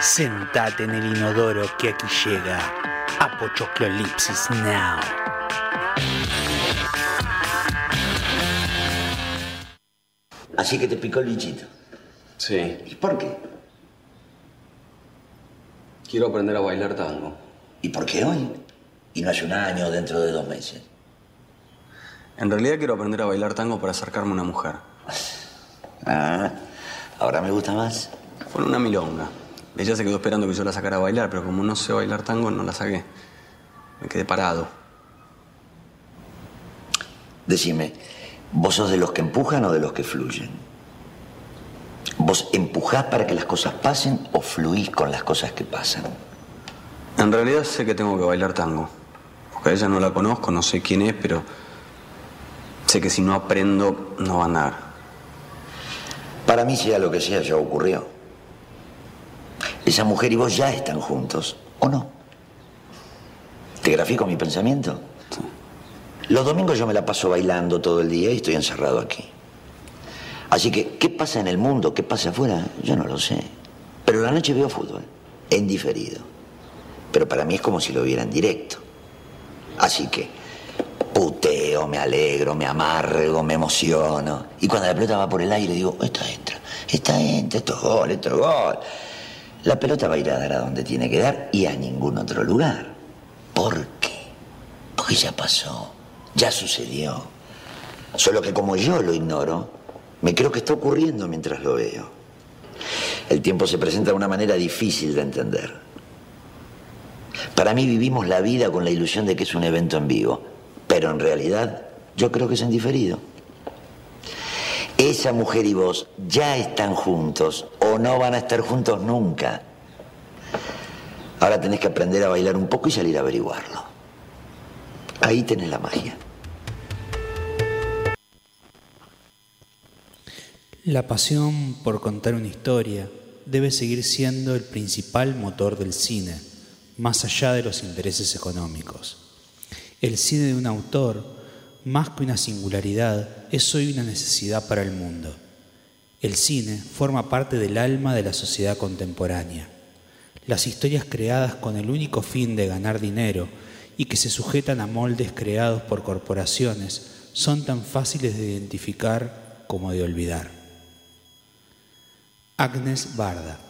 Sentate en el inodoro que aquí llega Apochoclolipsis Now. Así que te picó el bichito. Sí. ¿Y por qué? Quiero aprender a bailar tango. ¿Y por qué hoy? Y no hace un año o dentro de dos meses. En realidad quiero aprender a bailar tango para acercarme a una mujer. Ah, ahora me gusta más. Con una milonga. Ella se quedó esperando que yo la sacara a bailar, pero como no sé bailar tango, no la saqué. Me quedé parado. Decime, ¿vos sos de los que empujan o de los que fluyen? ¿Vos empujás para que las cosas pasen o fluís con las cosas que pasan? En realidad sé que tengo que bailar tango. Porque a ella no la conozco, no sé quién es, pero sé que si no aprendo, no va a andar. Para mí, sea lo que sea, ya ocurrió. Esa mujer y vos ya están juntos, ¿o no? ¿Te grafico mi pensamiento? Los domingos yo me la paso bailando todo el día y estoy encerrado aquí. Así que, ¿qué pasa en el mundo? ¿Qué pasa afuera? Yo no lo sé. Pero la noche veo fútbol, en diferido. Pero para mí es como si lo viera en directo. Así que, puteo, me alegro, me amargo, me emociono. Y cuando la pelota va por el aire digo, esta entra, esta entra, esto es gol, esto es gol. La pelota va a ir a dar a donde tiene que dar y a ningún otro lugar. ¿Por qué? Porque ya pasó, ya sucedió. Solo que como yo lo ignoro, me creo que está ocurriendo mientras lo veo. El tiempo se presenta de una manera difícil de entender. Para mí vivimos la vida con la ilusión de que es un evento en vivo, pero en realidad yo creo que es en diferido. Esa mujer y vos ya están juntos o no van a estar juntos nunca. Ahora tenés que aprender a bailar un poco y salir a averiguarlo. Ahí tenés la magia. La pasión por contar una historia debe seguir siendo el principal motor del cine, más allá de los intereses económicos. El cine de un autor, más que una singularidad, es hoy una necesidad para el mundo. El cine forma parte del alma de la sociedad contemporánea. Las historias creadas con el único fin de ganar dinero y que se sujetan a moldes creados por corporaciones son tan fáciles de identificar como de olvidar. Agnes Barda.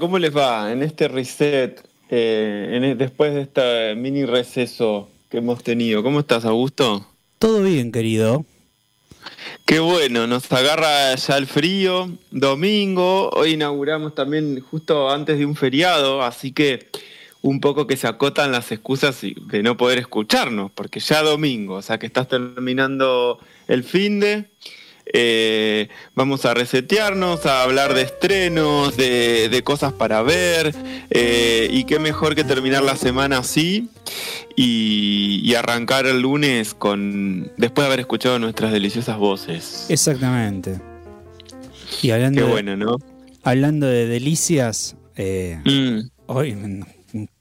¿Cómo les va? En este reset, eh, en después de este mini receso que hemos tenido, ¿cómo estás, Augusto? Todo bien, querido. Qué bueno, nos agarra ya el frío, domingo, hoy inauguramos también justo antes de un feriado, así que un poco que se acotan las excusas de no poder escucharnos, porque ya domingo, o sea que estás terminando el fin de... Eh, vamos a resetearnos, a hablar de estrenos, de, de cosas para ver, eh, y qué mejor que terminar la semana así y, y arrancar el lunes con después de haber escuchado nuestras deliciosas voces. Exactamente. Y hablando, Qué de- bueno, ¿no? hablando de delicias, eh, Mm. hoy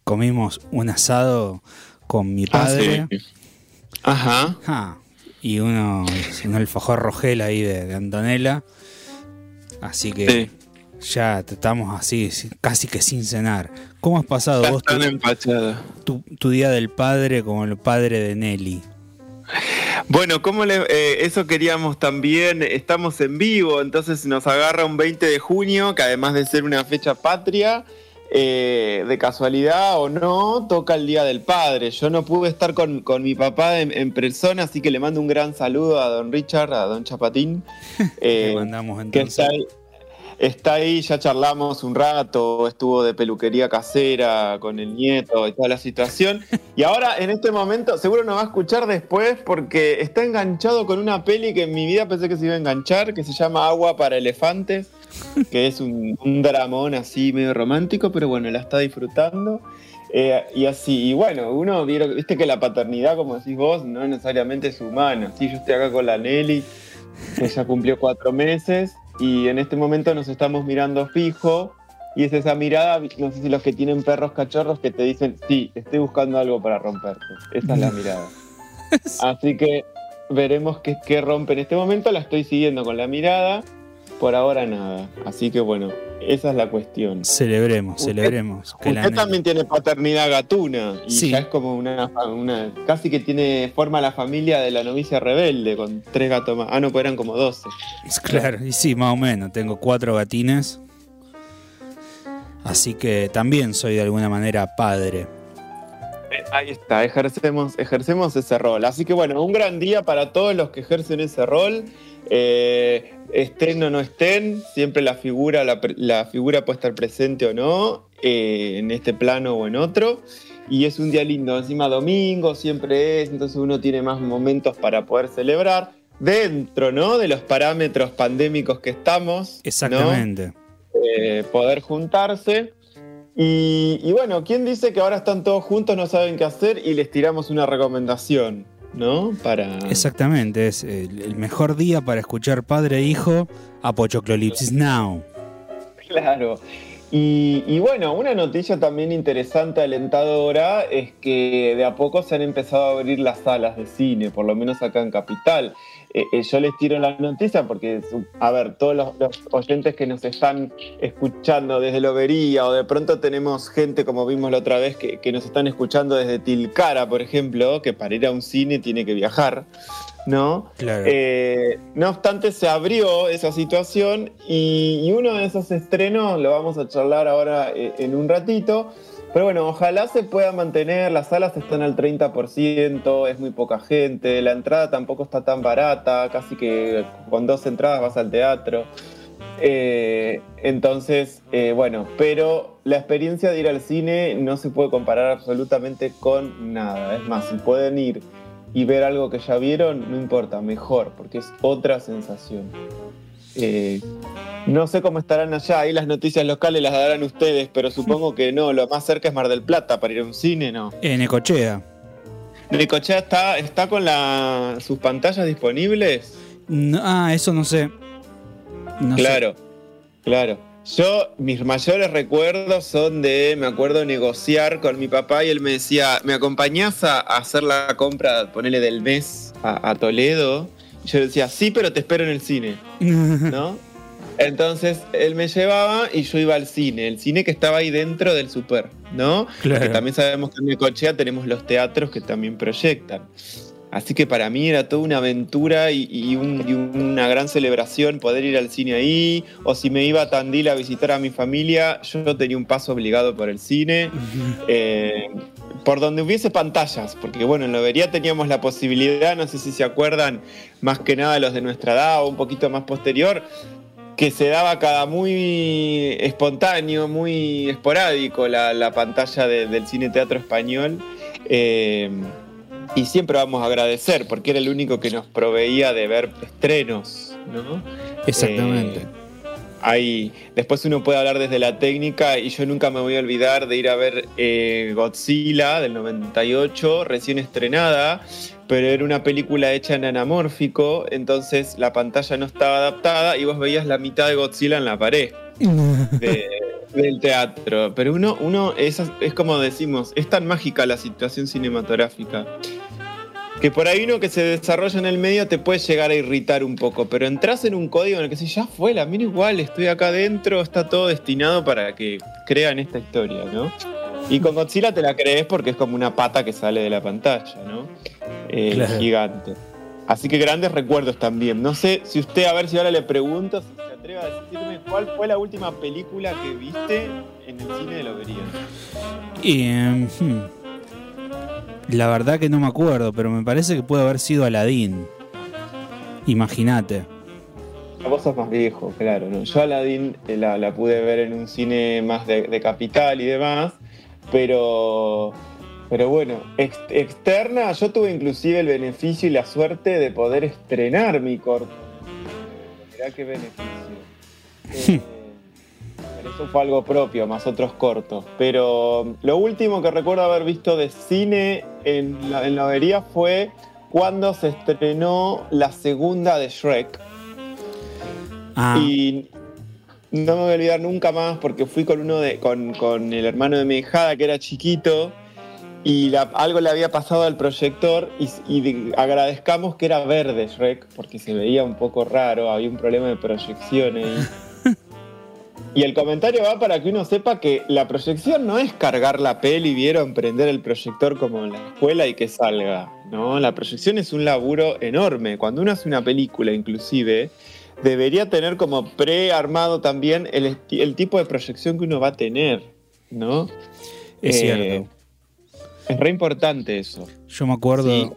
comimos un asado con mi Ah, padre. sí. Ajá. Ah, y uno, un alfajor rogel ahí de, de Antonella. Así que ya estamos así, si- casi que sin cenar. ¿Cómo has pasado vos tu, tu- tu día del padre como el padre de Nelly? Bueno, ¿cómo le, eh, eso queríamos también, estamos en vivo, entonces nos agarra un 20 de junio, que además de ser una fecha patria, eh, de casualidad o no, toca el Día del Padre. Yo no pude estar con, con mi papá en, en, persona, así que le mando un gran saludo a don Richard, a don Chapatín. Eh, mandamos que está ahí, está ahí, ya charlamos un rato, estuvo de peluquería casera con el nieto y toda la situación. Y ahora, en este momento, seguro nos va a escuchar después porque está enganchado con una peli que en mi vida pensé que se iba a enganchar, que se llama Agua para Elefantes que es un, un, dramón así medio romántico, pero bueno, la está disfrutando. Eh, y así, y bueno, uno viste que la paternidad, como decís vos, no necesariamente es humana. Sí, yo estoy acá con la Nelly, que ya cumplió cuatro meses, y en este momento nos estamos mirando fijo. Y es esa mirada, no sé si los que tienen perros cachorros que te dicen, sí, estoy buscando algo para romperte. Esa es la mirada. Así que veremos qué, qué rompe en este momento. La estoy siguiendo con la mirada. Por ahora nada. Así que bueno, esa es la cuestión. Celebremos, Usted- celebremos. que Usted también tiene paternidad gatuna y Sí. ya es como una, una- casi que tiene forma la familia de la novicia rebelde con tres gatos más. Ah, no, pues eran como 12. Claro, y sí, más o menos. Tengo cuatro gatines. Así que también soy de alguna manera padre. Eh, Ahí está, ejercemos, ejercemos ese rol. Así que bueno, un gran día para todos los que ejercen ese rol. Eh, estén o no estén, siempre la figura, la, la figura puede estar presente o no, eh, en este plano o en otro. Y es un día lindo, encima domingo siempre es, entonces uno tiene más momentos para poder celebrar dentro, ¿no? De los parámetros pandémicos que estamos. ¿no? Exactamente. eh, poder juntarse. Y, y bueno, ¿quién dice que ahora están todos juntos, no saben qué hacer y les tiramos una recomendación, ¿no? Para... Exactamente. Es el, el mejor día para escuchar padre e hijo. Apochoclolipsis Now. Claro. Y, y bueno, una noticia también interesante, alentadora, es que de a poco se han empezado a abrir las salas de cine, por lo menos acá en Capital. Eh, eh, yo les tiro la noticia porque, a ver, todos los, los oyentes que nos están escuchando desde Lobería o de pronto tenemos gente, como vimos la otra vez, que, que nos están escuchando desde Tilcara, por ejemplo, que para ir a un cine tiene que viajar, ¿no? Claro. Eh, no obstante, se abrió esa situación y, y uno de esos estrenos lo vamos a charlar ahora eh, en un ratito. Pero bueno, ojalá se pueda mantener, las salas están al 30%, es muy poca gente, la entrada tampoco está tan barata, casi que con dos entradas vas al teatro. Eh, entonces, eh, bueno, pero la experiencia de ir al cine no se puede comparar absolutamente con nada. Es más, si pueden ir y ver algo que ya vieron, no importa, mejor, porque es otra sensación. Eh, no sé cómo estarán allá, ahí las noticias locales las darán ustedes, pero supongo que no, lo más cerca es Mar del Plata para ir a un cine, ¿no? En Ecochea. Necochea está, está con la- sus pantallas disponibles. No- ah, eso no sé. No sé. claro, claro. Yo, mis mayores recuerdos son de, me acuerdo, negociar con mi papá y él me decía, ¿me acompañás a, a hacer la compra, ponele del mes a, a Toledo? Yo decía, sí, pero te espero en el cine, ¿no? Entonces él me llevaba y yo iba al cine, el cine que estaba ahí dentro del super, ¿no? Claro. Que también sabemos que en Necochea tenemos los teatros que también proyectan. Así que para mí era toda una aventura y, y un- y una gran celebración poder ir al cine ahí. O si me iba a Tandil a visitar a mi familia, yo tenía un paso obligado por el cine. eh, por donde hubiese pantallas, porque bueno, en Lobería teníamos la posibilidad, no sé si se acuerdan, más que nada los de nuestra edad o un poquito más posterior, que se daba cada muy espontáneo, muy esporádico la, la pantalla de- del cine teatro español. Eh, y siempre vamos a agradecer, porque era el único que nos proveía de ver estrenos, ¿no? Exactamente. Eh, ahí, después uno puede hablar desde la técnica y yo nunca me voy a olvidar de ir a ver eh, Godzilla del 98, recién estrenada, pero era una película hecha en anamórfico, entonces la pantalla no estaba adaptada y vos veías la mitad de Godzilla en la pared de- del teatro. Pero uno, uno es, es como decimos, es tan mágica la situación cinematográfica. Que por ahí uno que se desarrolla en el medio te puede llegar a irritar un poco, pero entras en un código en el que si ya fue, la miro igual, estoy acá adentro, está todo destinado para que crean esta historia, ¿no? Y con Godzilla te la crees porque es como una pata que sale de la pantalla, ¿no? Eh, Claro. Gigante. Así que grandes recuerdos también. No sé si usted, a ver si ahora le pregunto si se atreve a decirme cuál fue la última película que viste en el cine de Lobería. Y, em, hmm, la verdad que no me acuerdo, pero me parece que puede haber sido Aladdin. Imagínate. Vos sos más viejo, claro. ¿no? Yo Aladdin eh, la, la pude ver en un cine más de, de capital y demás, pero, pero bueno, ex- externa, yo tuve inclusive el beneficio y la suerte de poder estrenar mi corto. Mirá qué beneficio. Eh, eso fue algo propio, más otros cortos. Pero lo último que recuerdo haber visto de cine en la, en la Lobería fue cuando se estrenó la segunda de Shrek. Ah, Y no me voy a olvidar nunca más porque fui con uno de, con, con el hermano de mi hijada que era chiquito y la- algo le había pasado al proyector y, y de- agradezcamos que era verde Shrek porque se veía un poco raro, había un problema de proyección ahí. Y el comentario va para que uno sepa que la proyección no es cargar la peli, vieron, prender el proyector como en la escuela y que salga. No, la proyección es un laburo enorme. Cuando uno hace una película, inclusive, debería tener como prearmado también el, tipo de proyección que uno va a tener, ¿no? es Eh, cierto. Es re importante eso. Yo me acuerdo. sí.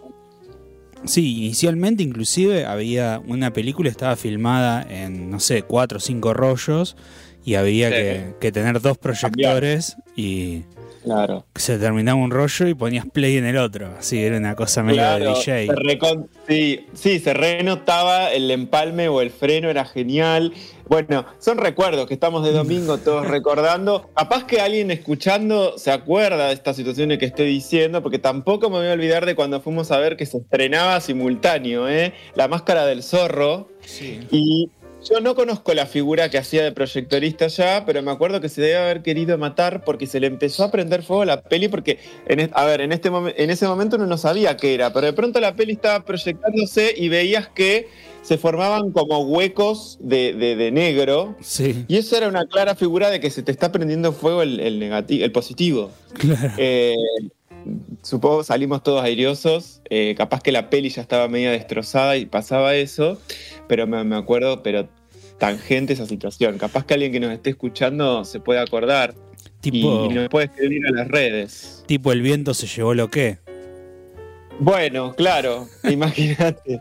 Sí, inicialmente inclusive había una película estaba filmada en, no sé, cuatro o cinco rollos y había Sí. que, que tener dos proyectores y Claro. se terminaba un rollo y ponías play en el otro. Así era una cosa medio de DJ. se recon- sí, sí, se renotaba el empalme o el freno, era genial. Bueno, son recuerdos que estamos de domingo todos recordando. Capaz que alguien escuchando se acuerda de estas situaciones que estoy diciendo, porque tampoco me voy a olvidar de cuando fuimos a ver que se estrenaba simultáneo, ¿eh? La máscara del zorro. Sí. Y yo no conozco la figura que hacía de proyectorista ya, pero me acuerdo que se debe haber querido matar porque se le empezó a prender fuego a la peli porque, en a ver, en, este en ese momento uno no sabía qué era, pero de pronto la peli estaba proyectándose y veías que se formaban como huecos de, de- de negro. Sí, Y eso era una clara figura de que se te está prendiendo fuego el, el negativo, el positivo. claro. Eh, supongo salimos todos airiosos. eh, capaz que la peli ya estaba media destrozada y pasaba eso. Pero me, me acuerdo, pero tangente esa situación. Capaz que alguien que nos esté escuchando se puede acordar tipo, y nos puede escribir a las redes. tipo el viento se llevó lo que. Bueno, claro, imagínate.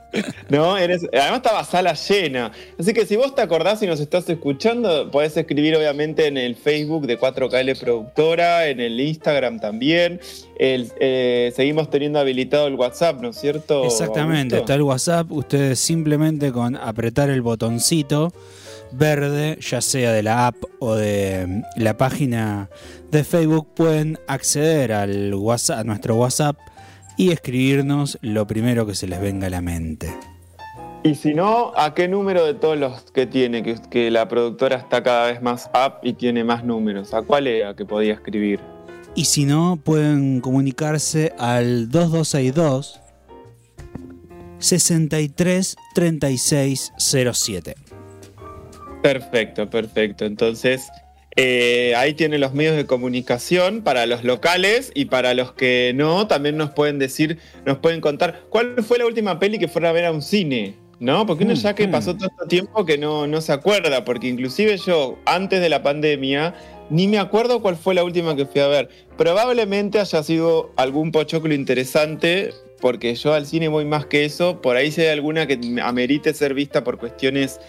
¿No? Eres- además estaba sala llena. Así que si vos te acordás y nos estás escuchando, podés escribir obviamente en el Facebook de 4KL Productora, en el Instagram también. El- eh, seguimos teniendo habilitado el WhatsApp, ¿no es cierto? Exactamente, Augusto? está el WhatsApp. Ustedes simplemente con apretar el botoncito verde, ya sea de la app o de mm, la página de Facebook, pueden acceder al WhatsApp, a nuestro WhatsApp y escribirnos lo primero que se les venga a la mente. Y si no, ¿a qué número de todos los que tiene? Que, que la productora está cada vez más up y tiene más números. ¿A cuál era que podía escribir? Y si no, pueden comunicarse al 2262 63 36 07. Perfecto, perfecto. Entonces, eh, ahí tiene los medios de comunicación para los locales y para los que no, también nos pueden decir, nos pueden contar cuál fue la última peli que fuera a ver a un cine. ¿No? Porque uno Mm, ya que mm. pasó este tiempo que no, no se acuerda, porque inclusive yo, antes de la pandemia, ni me acuerdo cuál fue la última que fui a ver. Probablemente haya sido algún pochoclo interesante, porque yo al cine voy más que eso. Por ahí si hay alguna que amerite ser vista por cuestiones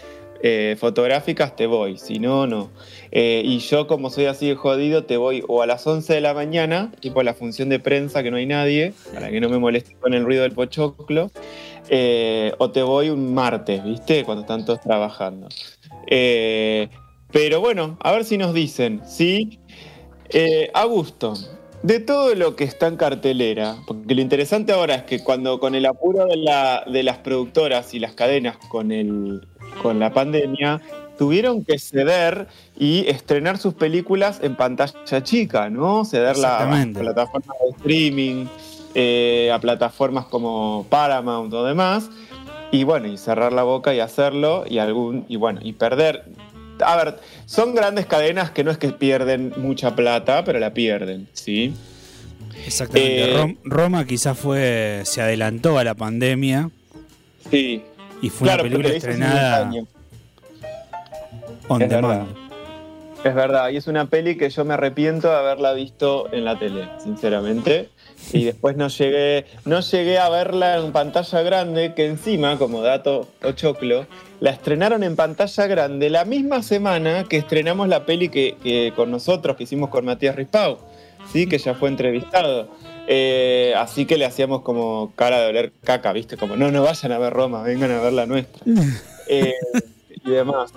eh, fotográficas, te voy. Si no, no. Eh, y yo, como soy así de jodido, te voy o a las 11 de la mañana, tipo la función de prensa, que no hay nadie, para que no me moleste con el ruido del pochoclo. eh, o te voy un martes, ¿viste? Cuando están todos trabajando. Pero bueno, a ver si nos dicen, ¿sí? Augusto, de todo lo que está en cartelera, porque lo interesante ahora es que cuando con el apuro de, la- de las productoras y las cadenas con, el, con la pandemia, tuvieron que ceder y estrenar sus películas en pantalla chica, ¿no? Cederla a Exactamente. plataformas de streaming, eh, a plataformas como Paramount o demás. Y bueno, y cerrar la boca y hacerlo, y algún, y bueno, y perder. A ver, son grandes cadenas que no es que pierden mucha plata, pero la pierden, ¿sí? Exactamente. Eh, Rom- Roma quizás fue, se adelantó a la pandemia Sí. Y fue claro, una película estrenada. On Es demand. Es verdad, y es una peli que yo me arrepiento de haberla visto en la tele, sinceramente. Y después no llegué, no llegué a verla en pantalla grande, que encima, como dato ochoclo, la estrenaron en pantalla grande la misma semana que estrenamos la peli que, que con nosotros, que hicimos con Matías Rispau, ¿sí? que ya fue entrevistado. Eh, así que le hacíamos como cara de oler caca, ¿viste? Como, no, no vayan a ver Roma, vengan a ver la nuestra. Eh, y demás.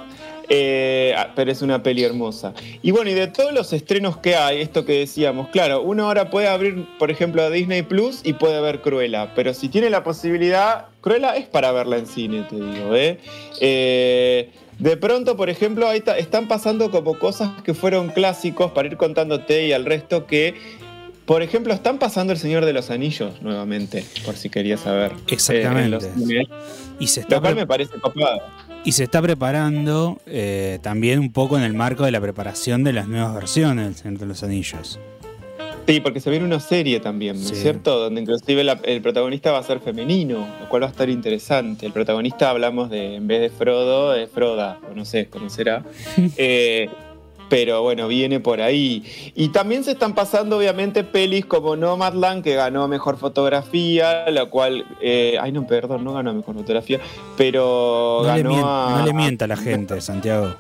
Eh, ah, pero es una peli hermosa. Y bueno, y de todos los estrenos que hay, esto que decíamos, claro, uno ahora puede abrir, por ejemplo, a Disney Plus y puede ver Cruella, pero si tiene la posibilidad, Cruella es para verla en cine, te digo, ¿eh? Eh, de pronto, por ejemplo, ahí están pasando como cosas que fueron clásicos para ir contándote y al resto que, por ejemplo, están pasando El Señor de los Anillos nuevamente, por si querías saber. eh, Exactamente. los cines, Y se está lo cual me parece copado. Y se está preparando eh, también un poco en el marco de la preparación de las nuevas versiones del Señor de los Anillos. Sí, porque se viene una serie también, ¿no Sí. es cierto? Donde inclusive la- el protagonista va a ser femenino, lo cual va a estar interesante. El protagonista hablamos de, en vez de Frodo, de Froda, o no sé cómo será. Eh, pero bueno, viene por ahí. Y también se están pasando, obviamente, pelis como Nomadland, que ganó Mejor Fotografía, la cual... eh, ay, no, perdón, no ganó Mejor Fotografía, pero No le, ganó mien- a... no le mienta a la gente, Santiago.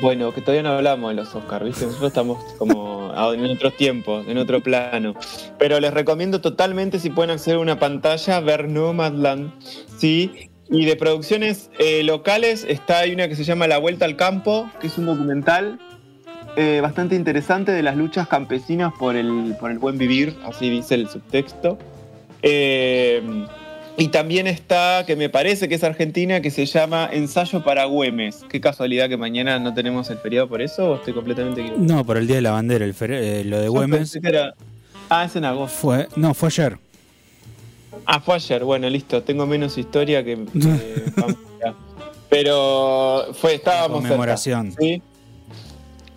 Bueno, que todavía no hablamos de los Oscars, ¿viste? Nosotros estamos como en otros tiempos, en otro plano. Pero les recomiendo totalmente, si pueden acceder a una pantalla, ver Nomadland, ¿sí? Y de producciones eh, locales está hay una que se llama La Vuelta al Campo, que es un documental eh, bastante interesante de las luchas campesinas por el, por el buen vivir, así dice el subtexto. Eh, y también está, que me parece que es argentina, que se llama Ensayo para Güemes. Qué casualidad que mañana no tenemos el feriado por eso, o estoy completamente equivocado. No, por el Día de la Bandera, el eh, lo de Yo Güemes era- Ah, es en agosto. fue. No, fue ayer. Ah, fue ayer. Bueno, listo. Tengo menos historia que. Pampita. Pero fue, estábamos. Conmemoración. ¿sí?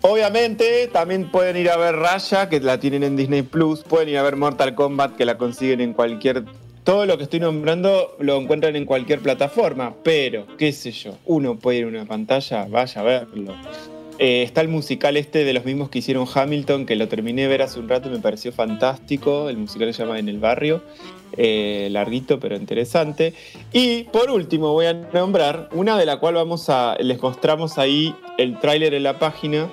Obviamente, también pueden ir a ver Raya, que la tienen en Disney Plus. Pueden ir a ver Mortal Kombat, que la consiguen en cualquier. Todo lo que estoy nombrando lo encuentran en cualquier plataforma. Pero, qué sé yo, uno puede ir a una pantalla, vaya a verlo. Eh, está el musical este de los mismos que hicieron Hamilton, que lo terminé de ver hace un rato y me pareció fantástico. El musical se llama En el Barrio. Eh, larguito pero interesante. Y por último voy a nombrar una de la cual vamos a. les mostramos ahí el tráiler en la página,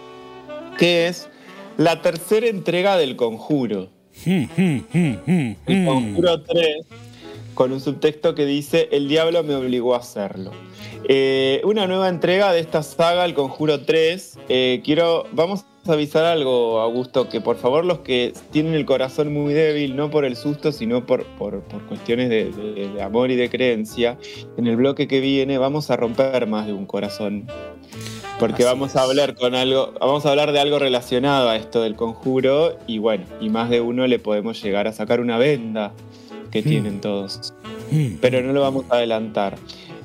que es la tercera entrega del conjuro. El. Conjuro 3, con un subtexto que dice: El diablo me obligó a hacerlo. Eh, una nueva entrega de esta saga, El Conjuro 3. Eh, quiero. Vamos a avisar algo, Augusto, que por favor, los que tienen el corazón muy débil, no por el susto, sino por, por, por cuestiones de- de amor y de creencia, en el bloque que viene vamos a romper más de un corazón. Porque Así vamos es. a hablar con algo, vamos a hablar de algo relacionado a esto del conjuro, y bueno, y más de uno le podemos llegar a sacar una venda que Hmm. tienen todos Hmm. pero no lo vamos a adelantar.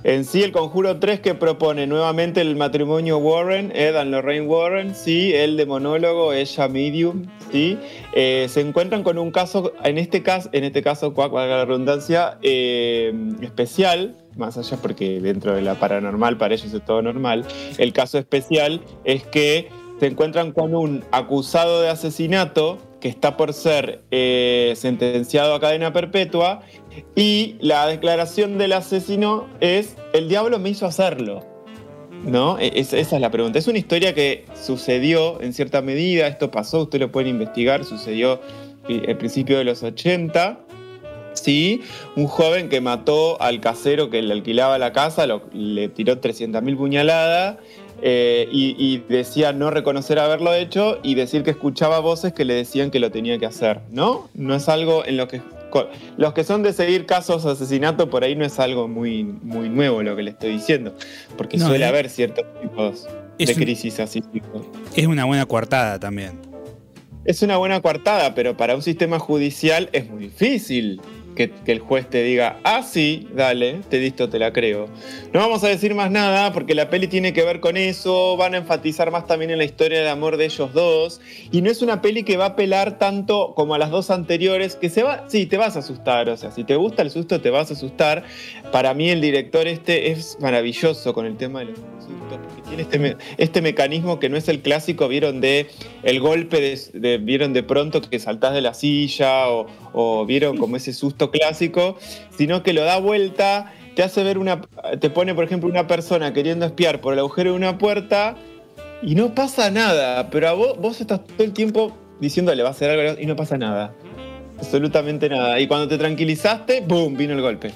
En sí, el Conjuro 3 que propone nuevamente el matrimonio Warren, Ed and Lorraine Warren, sí, él de monólogo, ella medium, sí, Eh, se encuentran con un caso, en este caso, en este caso, valga la redundancia, eh, especial, más allá porque dentro de la paranormal para ellos es todo normal, el caso especial es que se encuentran con un acusado de asesinato que está por ser eh, sentenciado a cadena perpetua y la declaración del asesino es, el diablo me hizo hacerlo. ¿No? E- es- esa es la pregunta. Es una historia que sucedió en cierta medida, esto pasó, ustedes lo pueden investigar, sucedió al principio de los 80. Sí, un joven que mató al casero que le alquilaba la casa, le tiró 300.000 puñaladas eh, y, y decía no reconocer haberlo hecho y decir que escuchaba voces que le decían que lo tenía que hacer, ¿no? No es algo en lo que... Los que son de seguir casos de asesinato, por ahí no es algo muy, muy nuevo lo que le estoy diciendo, porque No, suele eh. haber ciertos tipos de un- crisis así. Es una buena coartada también. Es una buena coartada, pero para un sistema judicial es muy difícil que, el juez te diga, ah, sí, dale, te listo, te la creo. No vamos a decir más nada porque la peli tiene que ver con eso, van a enfatizar más también en la historia de amor de ellos dos, y no es una peli que va a apelar tanto como a las dos anteriores, que se va, sí, te vas a asustar, o sea, si te gusta el susto te vas a asustar. Para mí el director este es maravilloso con el tema de los sustos, porque tiene este, este mecanismo que no es el clásico, vieron de el golpe, de, vieron de pronto que saltás de la silla o vieron como ese susto clásico, sino que lo da vuelta, te hace ver una, te pone por ejemplo una persona queriendo espiar por el agujero de una puerta y no pasa nada, pero a vos, vos estás todo el tiempo diciéndole va a hacer algo y no pasa nada. Absolutamente nada. Y cuando te tranquilizaste, ¡boom! vino el golpe.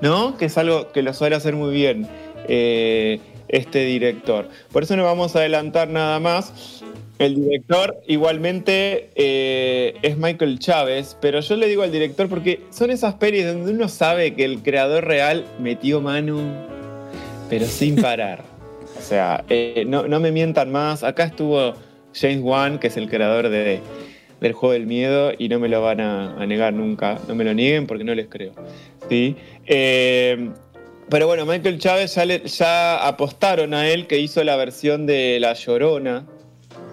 ¿No? Que es algo que lo suele hacer muy bien eh, este director. Por eso no vamos a adelantar nada más. El director igualmente eh, es Michael Chávez, pero yo le digo al director porque son esas pelis donde uno sabe que el creador real metió mano, pero sin parar. O sea, eh, no, no me mientan más. Acá estuvo James Wan, que es el creador de, del juego del miedo, y no me lo van a, a negar nunca. No me lo nieguen porque no les creo. ¿sí? Eh, pero bueno, Michael Chávez ya, le- ya apostaron a él que hizo la versión de La Llorona,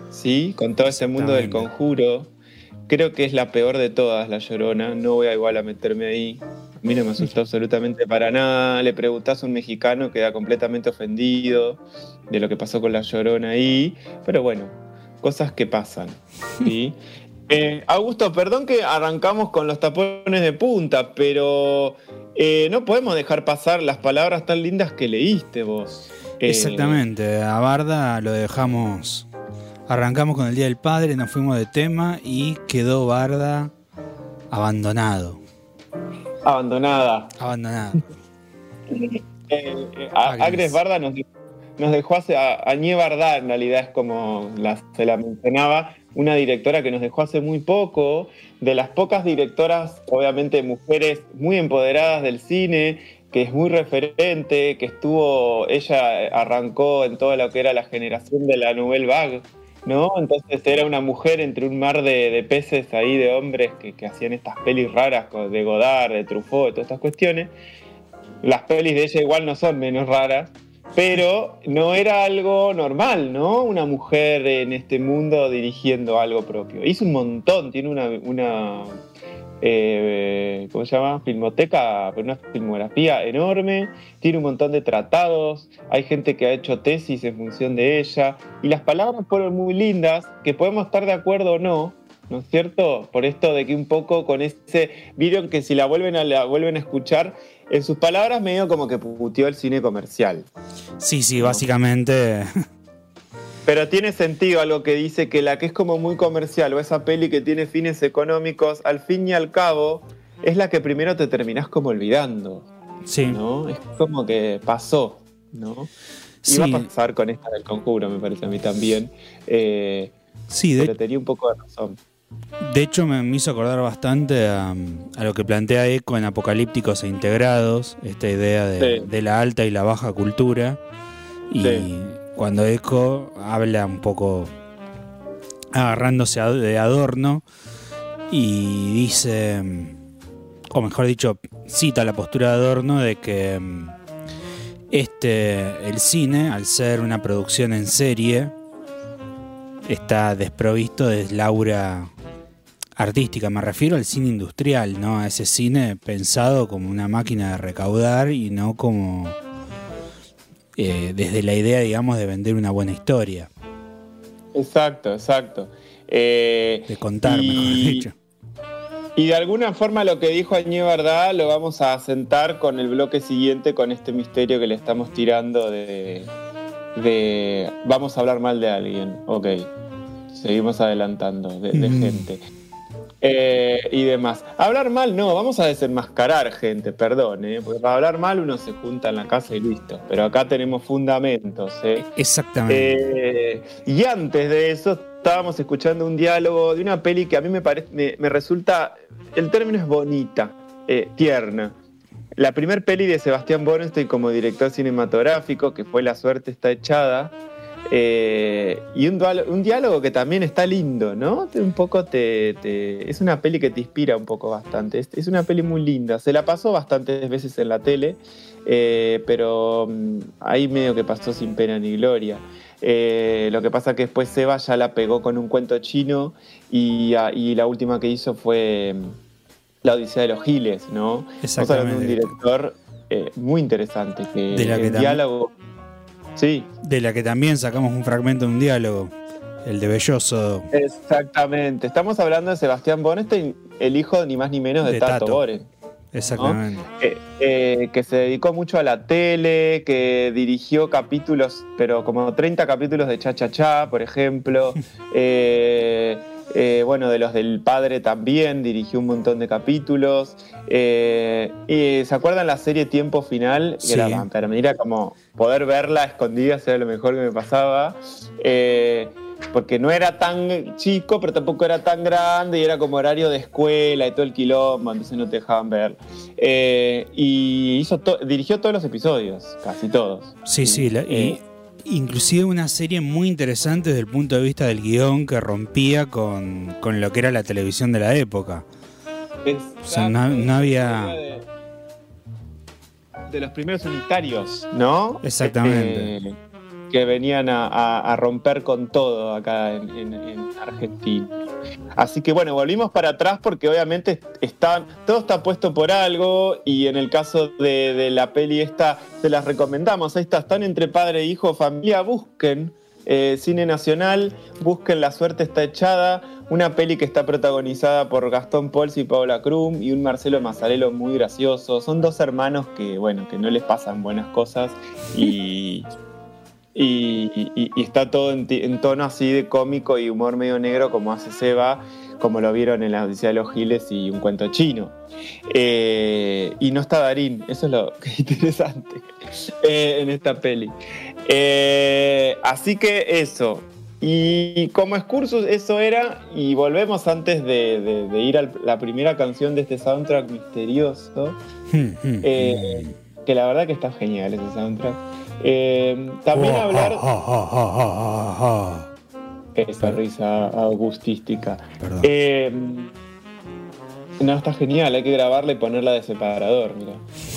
¿sí? Con todo ese mundo del conjuro. Creo que es la peor de todas, La Llorona. No voy a igual a meterme ahí. A mí no me asustó absolutamente para nada. Le preguntás a un mexicano, queda completamente ofendido de lo que pasó con La Llorona ahí. Pero bueno, cosas que pasan, ¿sí? Eh, Augusto, perdón que arrancamos con los tapones de punta, pero eh, no podemos dejar pasar las palabras tan lindas que leíste vos. Eh, Exactamente, a Barda lo dejamos. Arrancamos con el Día del Padre, nos fuimos de tema y quedó Barda abandonado. abandonada. Abandonado. Eh, eh, a- Agnes. Agnes Barda nos, nos dejó hace. A, Añé Barda, en realidad, es como la- se la mencionaba, una directora que nos dejó hace muy poco, de las pocas directoras, obviamente mujeres muy empoderadas del cine, que es muy referente, que estuvo. Ella arrancó en todo lo que era la generación de la Nouvelle Vague. ¿No? Entonces era una mujer entre un mar de, de peces ahí, de hombres que, que hacían estas pelis raras de Godard, de Truffaut, de todas estas cuestiones las pelis de ella igual no son menos raras, pero no era algo normal, ¿no? Una mujer en este mundo dirigiendo algo propio. Hizo un montón, tiene una eh, ¿cómo se llama? Filmoteca, una filmografía enorme, tiene un montón de tratados, hay gente que ha hecho tesis en función de ella, y las palabras fueron muy lindas, que podemos estar de acuerdo o no, ¿no es cierto? Por esto de que un poco con ese video que si la vuelven a, la vuelven a escuchar, en sus palabras medio como que puteó el cine comercial. Sí, sí, básicamente. Pero tiene sentido algo que dice que la que es como muy comercial o esa peli que tiene fines económicos, al fin y al cabo, es la que primero te terminás como olvidando, Sí. ¿no? Es como que pasó, ¿no? Y Sí. va a pasar con esta del conjuro, me parece a mí también. Eh, Sí, de, pero tenía un poco de razón. de hecho me, me hizo acordar bastante a, a lo que plantea Eco en Apocalípticos e Integrados, esta idea de, Sí. de la alta y la baja cultura. Y Sí. Cuando Eco habla un poco agarrándose de adorno y dice, o mejor dicho, cita la postura de Adorno de que mm, este, el cine, al ser una producción en serie, está desprovisto de laura artística. Me refiero al cine industrial, ¿no? A ese cine pensado como una máquina de recaudar y no como eh, desde la idea, digamos, de vender una buena historia, Exacto, exacto. Eh, de contar, y- mejor dicho. Y de alguna forma lo que dijo Añé Verdad lo vamos a asentar con el bloque siguiente, con este misterio que le estamos tirando de, de vamos a hablar mal de alguien. Ok, seguimos adelantando, de, de Mm. gente. Eh, y demás. Hablar mal no, vamos a desenmascarar gente, perdón, ¿eh? porque para hablar mal uno se junta en la casa y listo. Pero acá tenemos fundamentos. ¿eh? Exactamente. Eh, y antes de eso, estábamos escuchando un diálogo de una peli que a mí me, parece, me, me resulta, el término es bonita, tierna. La primer peli de Sebastián Borenstein como director cinematográfico, que fue La suerte está echada, Eh, y un, diálogo que también está lindo, ¿no? Un poco te, te- Es una peli que te inspira un poco bastante. Es, es una peli muy linda. Se la pasó bastantes veces en la tele, eh, pero mm, ahí medio que pasó sin pena ni gloria. Eh, lo que pasa que después Seba ya la pegó con un cuento chino y, ah, y la última que hizo fue mm, La Odisea de los Giles, ¿no? Estamos hablando de un Exactamente. director muy interesante que, De la que el diálogo... Sí, De la que también sacamos un fragmento de un diálogo, el de Belloso. Exactamente. Estamos hablando de Sebastián Bonestein, el hijo ni más ni menos de, De Tato, Tato. Bores, Exactamente. eh, eh, que se dedicó mucho a la tele, que dirigió capítulos, pero como 30 capítulos de Cha Cha Cha, por ejemplo. Eh, eh, bueno, de los del padre también, dirigió un montón de capítulos. Eh, y ¿Se acuerdan la serie Tiempo Final? Que Sí. era, para mí era como poder verla a escondidas, era lo mejor que me pasaba. Eh, porque no era tan chico, pero tampoco era tan grande y era como horario de escuela y todo el quilombo, entonces no te dejaban ver. Eh, y hizo to- dirigió todos los episodios, casi todos. Sí, sí, la- y inclusive una serie muy interesante desde el punto de vista del guion que rompía con, con lo que era la televisión de la época. O sea, no- no había- De, de los primeros unitarios, ¿no? Exactamente. Eh, que venían a, romper con todo acá en, en- en Argentina. Así que bueno, volvimos para atrás porque obviamente todo está puesto por algo y en el caso de, la peli esta, se las recomendamos. Está, están entre padre e hijo, familia, busquen eh, cine nacional, busquen La suerte está echada, una peli que está protagonizada por Gastón Pols y Paola Krum y un Marcelo Mazzarello muy gracioso. Son dos hermanos que, bueno, que no les pasan buenas cosas y, y, y- y está todo en, tono así de cómico y humor medio negro como hace Seba, como lo vieron en la Odisea de los Giles y un cuento chino. Eh, y no está Darín, eso es lo que es interesante eh, en esta peli. Eh, así que eso. Y como excursus eso era, y volvemos antes de, de- de ir a la primera canción de este soundtrack misterioso, eh, que la verdad que está genial ese soundtrack. Eh, también Oh, hablar oh, oh, esa risa augustística. Eh, no, está genial, hay que grabarla y ponerla de separador, mira.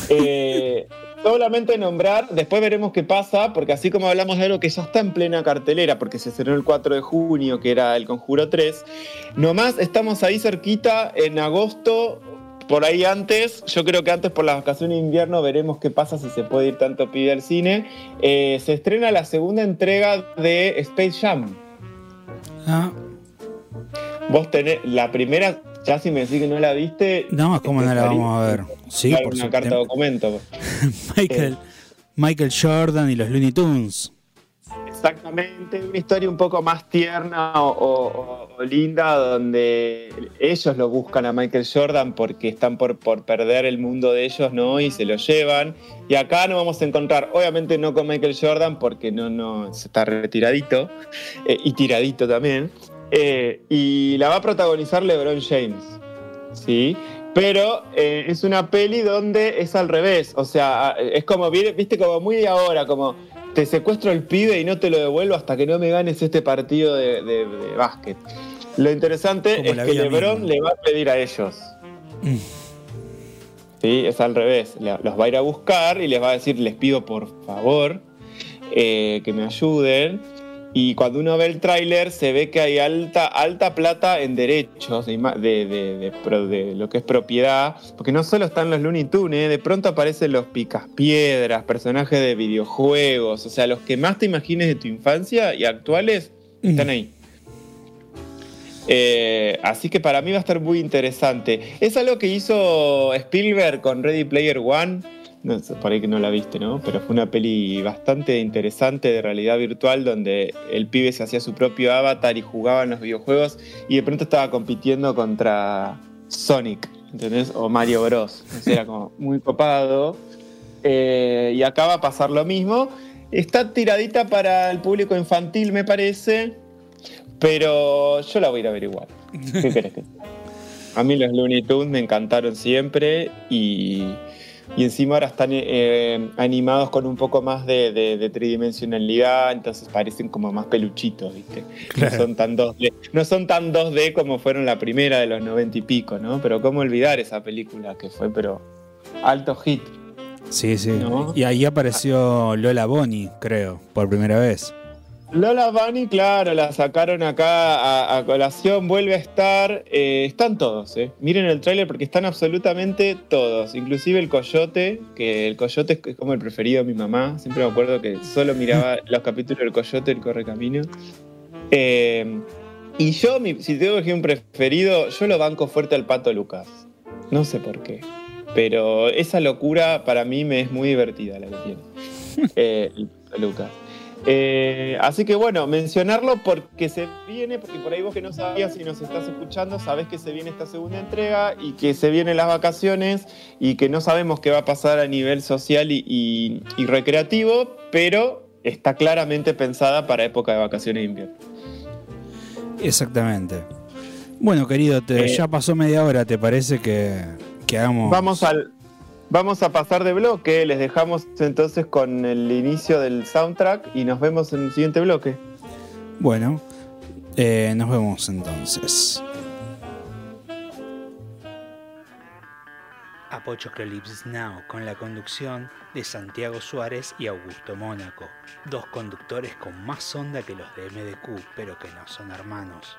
Eh, solamente nombrar, después veremos qué pasa, porque así como hablamos de algo que ya está en plena cartelera, porque se cerró el 4 de junio, que era el Conjuro 3, nomás estamos ahí cerquita en agosto, por ahí antes, yo creo que antes por las vacaciones de invierno veremos qué pasa si se puede ir tanto pide al cine. Eh, se estrena la segunda entrega de Space Jam. Ah, Vos tenés la primera, ya si me decís que no la viste. no, ¿cómo no la vamos a ver? Sí, por una carta documento. Michael, Michael Jordan y los Looney Tunes. Exactamente, una historia un poco más tierna o, linda, donde ellos lo buscan a Michael Jordan porque están por, por perder el mundo de ellos, ¿no? Y se lo llevan. Y acá nos vamos a encontrar, obviamente no con Michael Jordan, porque no, no, se está retiradito, eh, y tiradito también. Eh, y la va a protagonizar LeBron James, ¿sí? Pero eh, es una peli donde es al revés, o sea, es como, viste, como muy de ahora, como te secuestro el pibe y no te lo devuelvo hasta que no me ganes este partido de, de- de básquet. Lo interesante Como es que LeBron misma. le va a pedir a ellos. Mm. Sí, es al revés. Los va a ir a buscar y les va a decir, les pido por favor eh, que me ayuden. Y cuando uno ve el tráiler se ve que hay alta, alta plata en derechos de, de- de- lo que es propiedad. Porque no solo están los Looney Tunes, de pronto aparecen los picaspiedras, personajes de videojuegos. O sea, los que más te imagines de tu infancia y actuales están ahí. Eh, así que para mí va a estar muy interesante. Es algo que hizo Spielberg con Ready Player One. No sé, por ahí que no la viste, ¿no? Pero fue una peli bastante interesante de realidad virtual donde el pibe se hacía su propio avatar y jugaba en los videojuegos y de pronto estaba compitiendo contra Sonic, ¿entendés? O Mario Bros. Entonces era como muy copado. Eh, y acá va a pasar lo mismo. Está tiradita para el público infantil, me parece. Pero yo la voy a ir a ver igual. ¿Qué querés que? A mí los Looney Tunes me encantaron siempre y y encima ahora están eh, animados con un poco más de, de- de tridimensionalidad, entonces parecen como más peluchitos, ¿viste? Claro. No son tan 2D, no son tan 2D como fueron la primera de los 90 y pico, ¿no? Pero cómo olvidar esa película que fue, pero alto hit. Sí, sí. ¿No? Y ahí apareció Lola Bonnie, creo, por primera vez. Lola Bunny, claro, la sacaron acá a, a colación, vuelve a estar. eh, están todos, ¿eh? Miren el tráiler porque están absolutamente todos. Inclusive el Coyote, que el Coyote es como el preferido de mi mamá. Siempre me acuerdo que solo miraba los capítulos del Coyote, el Correcamino. Eh, y yo, mi- si tengo que elegir un preferido, yo lo banco fuerte al Pato Lucas. No sé por qué. Pero esa locura para mí me es muy divertida la que tiene. Eh, el Pato Lucas. Eh, así que bueno, mencionarlo porque se viene, porque por ahí vos que no sabías si nos estás escuchando, sabés que se viene esta segunda entrega y que se vienen las vacaciones y que no sabemos qué va a pasar a nivel social y, y- y recreativo, pero está claramente pensada para época de vacaciones de invierno. Exactamente. Bueno, querido, te- Eh, ya pasó media hora, ¿te parece que, que hagamos? Vamos al. Vamos a pasar de bloque, les dejamos entonces con el inicio del soundtrack y nos vemos en el siguiente bloque. Bueno, eh, nos vemos entonces. Apochoclips Now, con la conducción de Santiago Suárez y Augusto Mónaco, dos conductores con más onda que los de MDQ, pero que no son hermanos.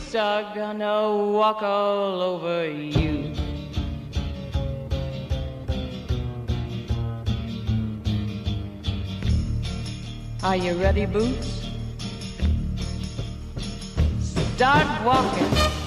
are gonna walk all over you. Are you ready, Boots? Start walking.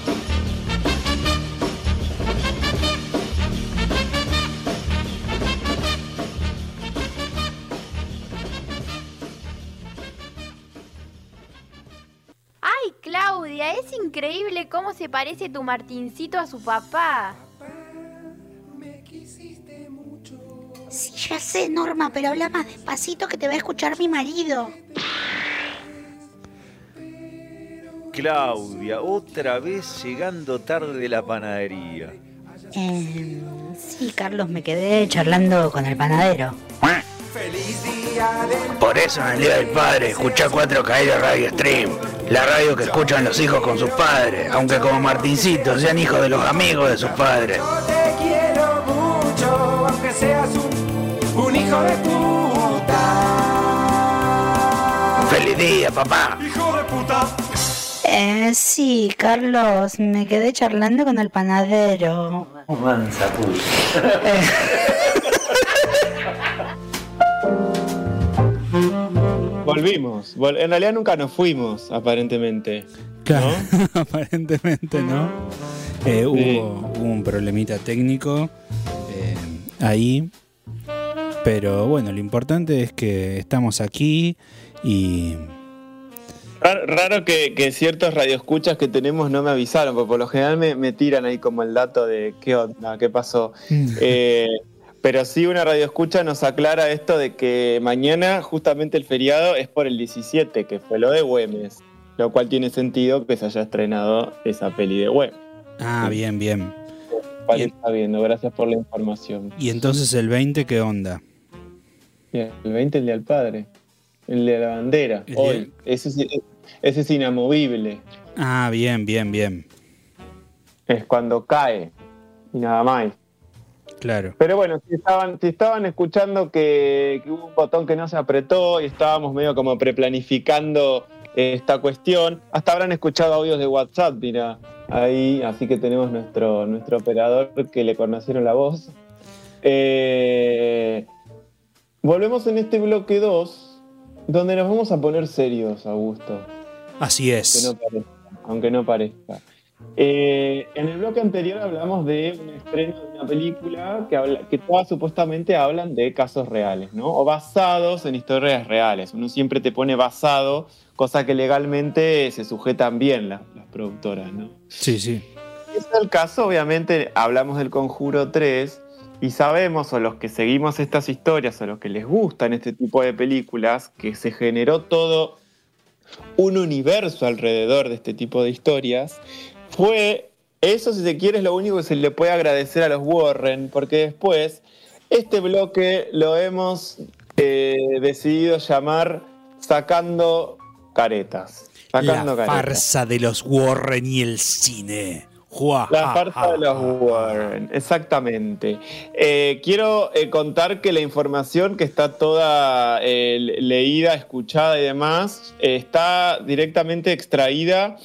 Claudia! Es increíble cómo se parece tu Martincito a su papá. Sí, ya sé, Norma, pero habla más despacito que te va a escuchar mi marido. Claudia, otra vez llegando tarde de la panadería. Eh, sí, Carlos, me quedé charlando con el panadero. Por eso en el Día del Padre escucha 4K de Radio Stream, la radio que escuchan los hijos con sus padres, aunque como Martincito sean hijos de los amigos de sus padres. Te quiero mucho, aunque seas un, un hijo de puta. ¡Feliz día, papá! Hijo de puta. Eh, sí, Carlos, me quedé charlando con el panadero. Mansa Volvimos. Vol- en realidad nunca nos fuimos, aparentemente. Claro, aparentemente no. Eh, Sí. hubo, hubo un problemita técnico eh, ahí. Pero bueno, lo importante es que estamos aquí y Raro, raro que, que ciertos radioescuchas que tenemos no me avisaron, porque por lo general me, me tiran ahí como el dato de qué onda, qué pasó. Eh, pero sí una radioescucha nos aclara esto de que mañana justamente el feriado es por el 17, que fue lo de Güemes. Lo cual tiene sentido que se haya estrenado esa peli de Güemes. Ah, bien, bien. Cual está viendo, gracias por la información. ¿Y entonces el 20 qué onda? Bien, el 20 el día del padre. El de la bandera. El Hoy. día- Ese, es- ese es inamovible. Ah, bien, bien, bien. Es cuando cae. Y nada más. Claro. Pero bueno, si estaban, si estaban escuchando que, que hubo un botón que no se apretó y estábamos medio como preplanificando eh, esta cuestión, hasta habrán escuchado audios de WhatsApp, mira, ahí, así que tenemos nuestro, nuestro operador que le conocieron la voz. Eh, volvemos en este bloque 2, donde nos vamos a poner serios, Augusto. Así Aunque es. no parezca. Aunque no parezca. Eh, en el bloque anterior hablamos de un estreno de una película que, habla, que todas supuestamente hablan de casos reales, ¿no? O basados en historias reales. Uno siempre te pone basado, cosa que legalmente se sujetan bien las, las productoras, ¿no? Sí, sí. es el caso, obviamente, hablamos del Conjuro 3 y sabemos, o los que seguimos estas historias, o los que les gustan este tipo de películas, que se generó todo un universo alrededor de este tipo de historias, fue, eso si se quiere es lo único que se le puede agradecer a los Warren, porque después este bloque lo hemos eh, decidido llamar Sacando Caretas. Sacando La caretas. farsa de los Warren y el cine. Juá, La farsa de los. Warren, exactamente. Eh, quiero eh, contar que la información que está toda eh, leída, escuchada y demás, está directamente extraída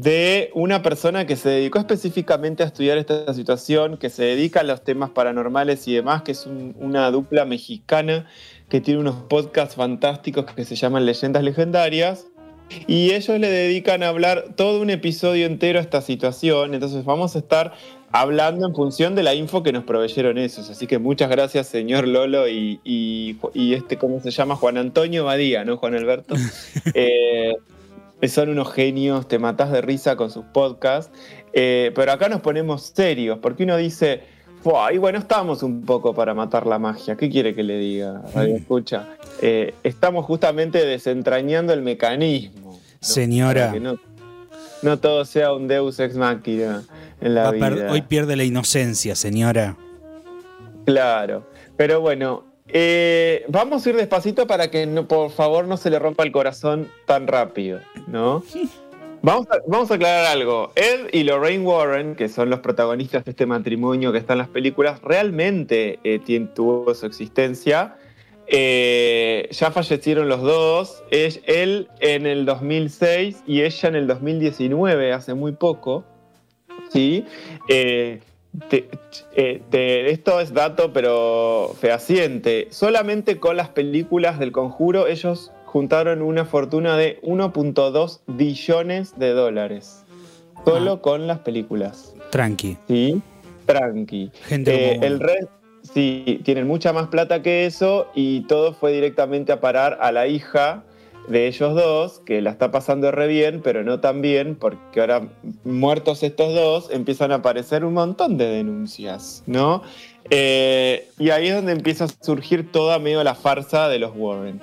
de una persona que se dedicó específicamente a estudiar esta situación, que se dedica a los temas paranormales y demás, que es un- una dupla mexicana que tiene unos podcasts fantásticos que se llaman Leyendas Legendarias. Y ellos le dedican a hablar todo un episodio entero a esta situación. Entonces vamos a estar hablando en función de la info que nos proveyeron esos. Así que muchas gracias, señor Lolo y, y- y este, ¿cómo se llama? Juan Antonio Badía, ¿no, Juan Alberto? Eh, son unos genios, te matás de risa con sus podcasts. Eh, pero acá nos ponemos serios, porque uno dice, "Fua, y bueno, estamos un poco para matar la magia. ¿Qué quiere que le diga? Radio escucha. Eh, estamos justamente desentrañando el mecanismo. ¿no? Señora. Para que no, no todo sea un Deus ex machina en la vida. hoy pierde la inocencia, señora. Claro. Pero bueno, eh, vamos a ir despacito para que no, por favor no se le rompa el corazón tan rápido, ¿no? Vamos a, vamos a aclarar algo. Ed y Lorraine Warren, que son los protagonistas de este matrimonio que está en las películas, realmente eh, tuvo su existencia. Eh, ya fallecieron los dos. Es- él en el 2006 y ella en el 2019, hace muy poco. ¿sí? Eh, te- eh, te- esto es dato, pero fehaciente. Solamente con las películas del conjuro, ellos juntaron una fortuna de 1.2 billones de dólares. Solo con las películas. Tranqui. ¿Sí? Tranqui. Gente Eh, el resto, sí, tienen mucha más plata que eso y todo fue directamente a parar a la hija de ellos dos, que la está pasando re bien, pero no tan bien, porque ahora muertos estos dos, empiezan a aparecer un montón de denuncias, ¿no? Eh, y ahí es donde empieza a surgir toda medio la farsa de los Warren.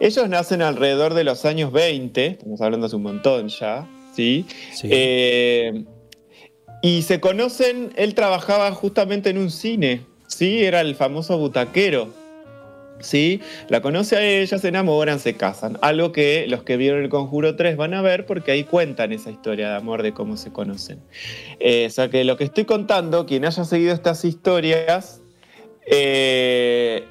Ellos nacen alrededor de los años 20, estamos hablando hace un montón ya, ¿sí? Sí. Eh, y se conocen, él trabajaba justamente en un cine, ¿sí? Era el famoso butaquero. ¿Sí? La conoce a ella, se enamoran, se casan. Algo que los que vieron el Conjuro 3 van a ver porque ahí cuentan esa historia de amor de cómo se conocen. Eh, o sea que lo que estoy contando, quien haya seguido estas historias, eh,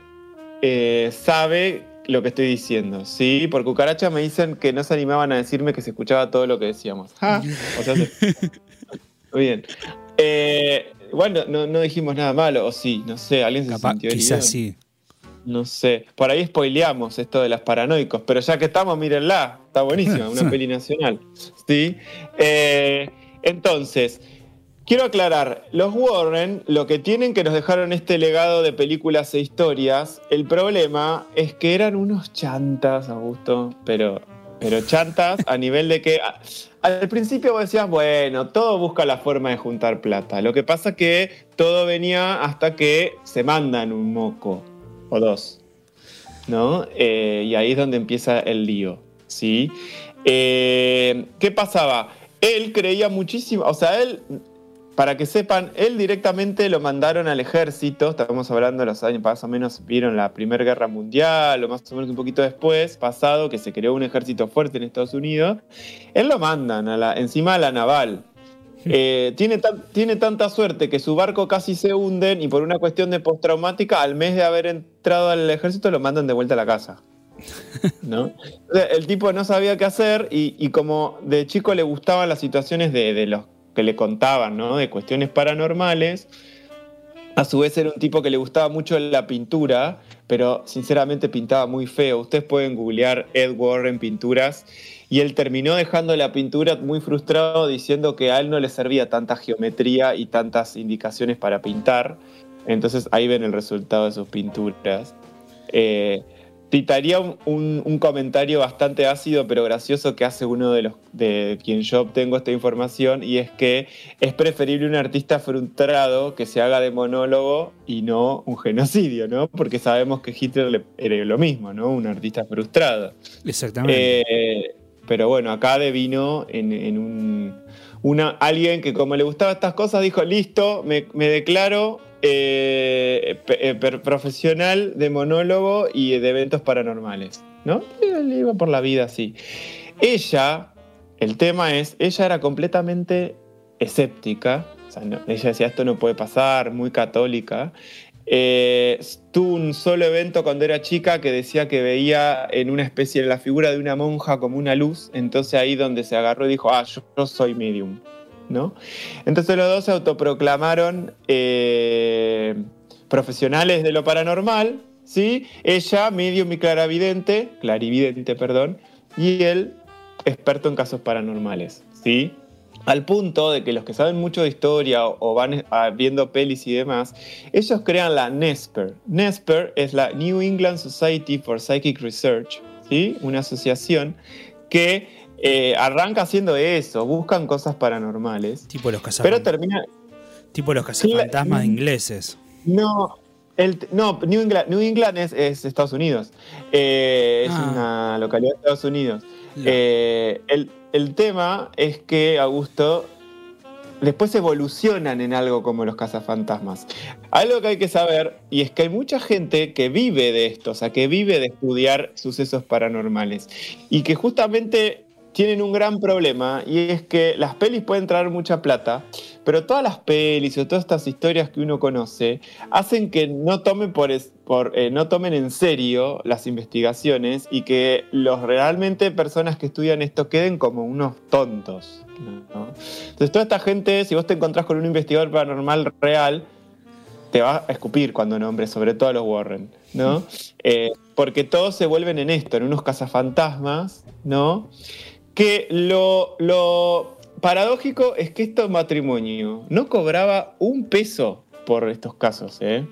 eh, sabe lo que estoy diciendo, ¿sí? Por cucaracha me dicen que no se animaban a decirme que se escuchaba todo lo que decíamos. Ah, o sea, se- Muy bien. Bueno, no, no dijimos nada malo, o sí, no sé, alguien se Capaz, sintió herido? quizás sí. No sé, por ahí spoileamos esto de las paranoicos, pero ya que estamos, mírenla, está buenísima, una peli nacional. ¿sí? Eh, entonces, quiero aclarar, los Warren lo que tienen que nos dejaron este legado de películas e historias, el problema es que eran unos chantas, Augusto, pero, pero chantas a nivel de que a- al principio vos decías, bueno, todo busca la forma de juntar plata. Lo que pasa que todo venía hasta que se mandan un moco o dos, ¿no? Eh, y ahí es donde empieza el lío, ¿sí? Eh, ¿Qué pasaba? Él creía muchísimo, o sea, él, para que sepan, él directamente lo mandaron al ejército, estamos hablando de los años, más o menos vieron la Primera Guerra Mundial, o más o menos un poquito después, pasado, que se creó un ejército fuerte en Estados Unidos, él lo mandan a la, encima a la naval. Eh, tiene, tiene tanta suerte que su barco casi se hunden y por una cuestión de postraumática, al mes de haber entrado al ejército, lo mandan de vuelta a la casa. ¿no? El tipo no sabía qué hacer y, y como de chico le gustaban las situaciones de, de los que le contaban, ¿no? De cuestiones paranormales. A su vez era un tipo que le gustaba mucho la pintura, pero sinceramente pintaba muy feo. Ustedes pueden googlear Ed Warren pinturas y él terminó dejando la pintura muy frustrado diciendo que a él no le servía tanta geometría y tantas indicaciones para pintar. Entonces ahí ven el resultado de sus pinturas. Eh, citaría un, un- un comentario bastante ácido pero gracioso que hace uno de los de quien yo obtengo esta información y es que es preferible un artista frustrado que se haga de monólogo y no un genocidio, ¿no? Porque sabemos que Hitler le- era lo mismo, ¿no? Un artista frustrado. Exactamente. Eh, pero bueno, acá devino en, en un. Una, alguien que, como le gustaban estas cosas, dijo: Listo, me, me declaro eh, eh, profesional de monólogo y de eventos paranormales. ¿No? Él iba por la vida así. Ella, el tema es: ella era completamente escéptica. O sea, ella decía: Esto no puede pasar, muy católica. Eh, tuvo un solo evento cuando era chica que decía que veía en una especie de la figura de una monja como una luz, entonces ahí donde se agarró y dijo, ah, yo, soy medium, ¿no? Entonces los dos se autoproclamaron eh, profesionales de lo paranormal, ¿sí? Ella, medium y clarividente, clarividente, perdón, y él, experto en casos paranormales, ¿sí? Al punto de que los que saben mucho de historia o, van ah, viendo pelis y demás, ellos crean la NESPER. NESPER es la New England Society for Psychic Research, ¿sí? una asociación que eh, arranca haciendo eso, buscan cosas paranormales. Tipo los Pero cazafantasmas. termina. Tipo los cazafantasmas ingleses. No, el, no New England, New England es, es Estados Unidos. Eh, es Ah. una localidad de Estados Unidos. Eh, el, el tema es que, Augusto, después evolucionan en algo como los cazafantasmas. Algo que hay que saber, y es que hay mucha gente que vive de esto, o sea, que vive de estudiar sucesos paranormales. Y que justamente tienen un gran problema, y es que las pelis pueden traer mucha plata, pero todas las pelis o todas estas historias que uno conoce hacen que no tomen, por, es- por, eh, no tomen en serio las investigaciones y que los realmente personas que estudian esto queden como unos tontos. ¿no? Entonces toda esta gente, si vos te encontrás con un investigador paranormal real, te va a escupir cuando nombres, sobre todo a los Warren, ¿no? Eh, porque todos se vuelven en esto, en unos cazafantasmas, ¿no? Que lo, lo paradójico es que este matrimonio no cobraba un peso por estos casos, ¿eh?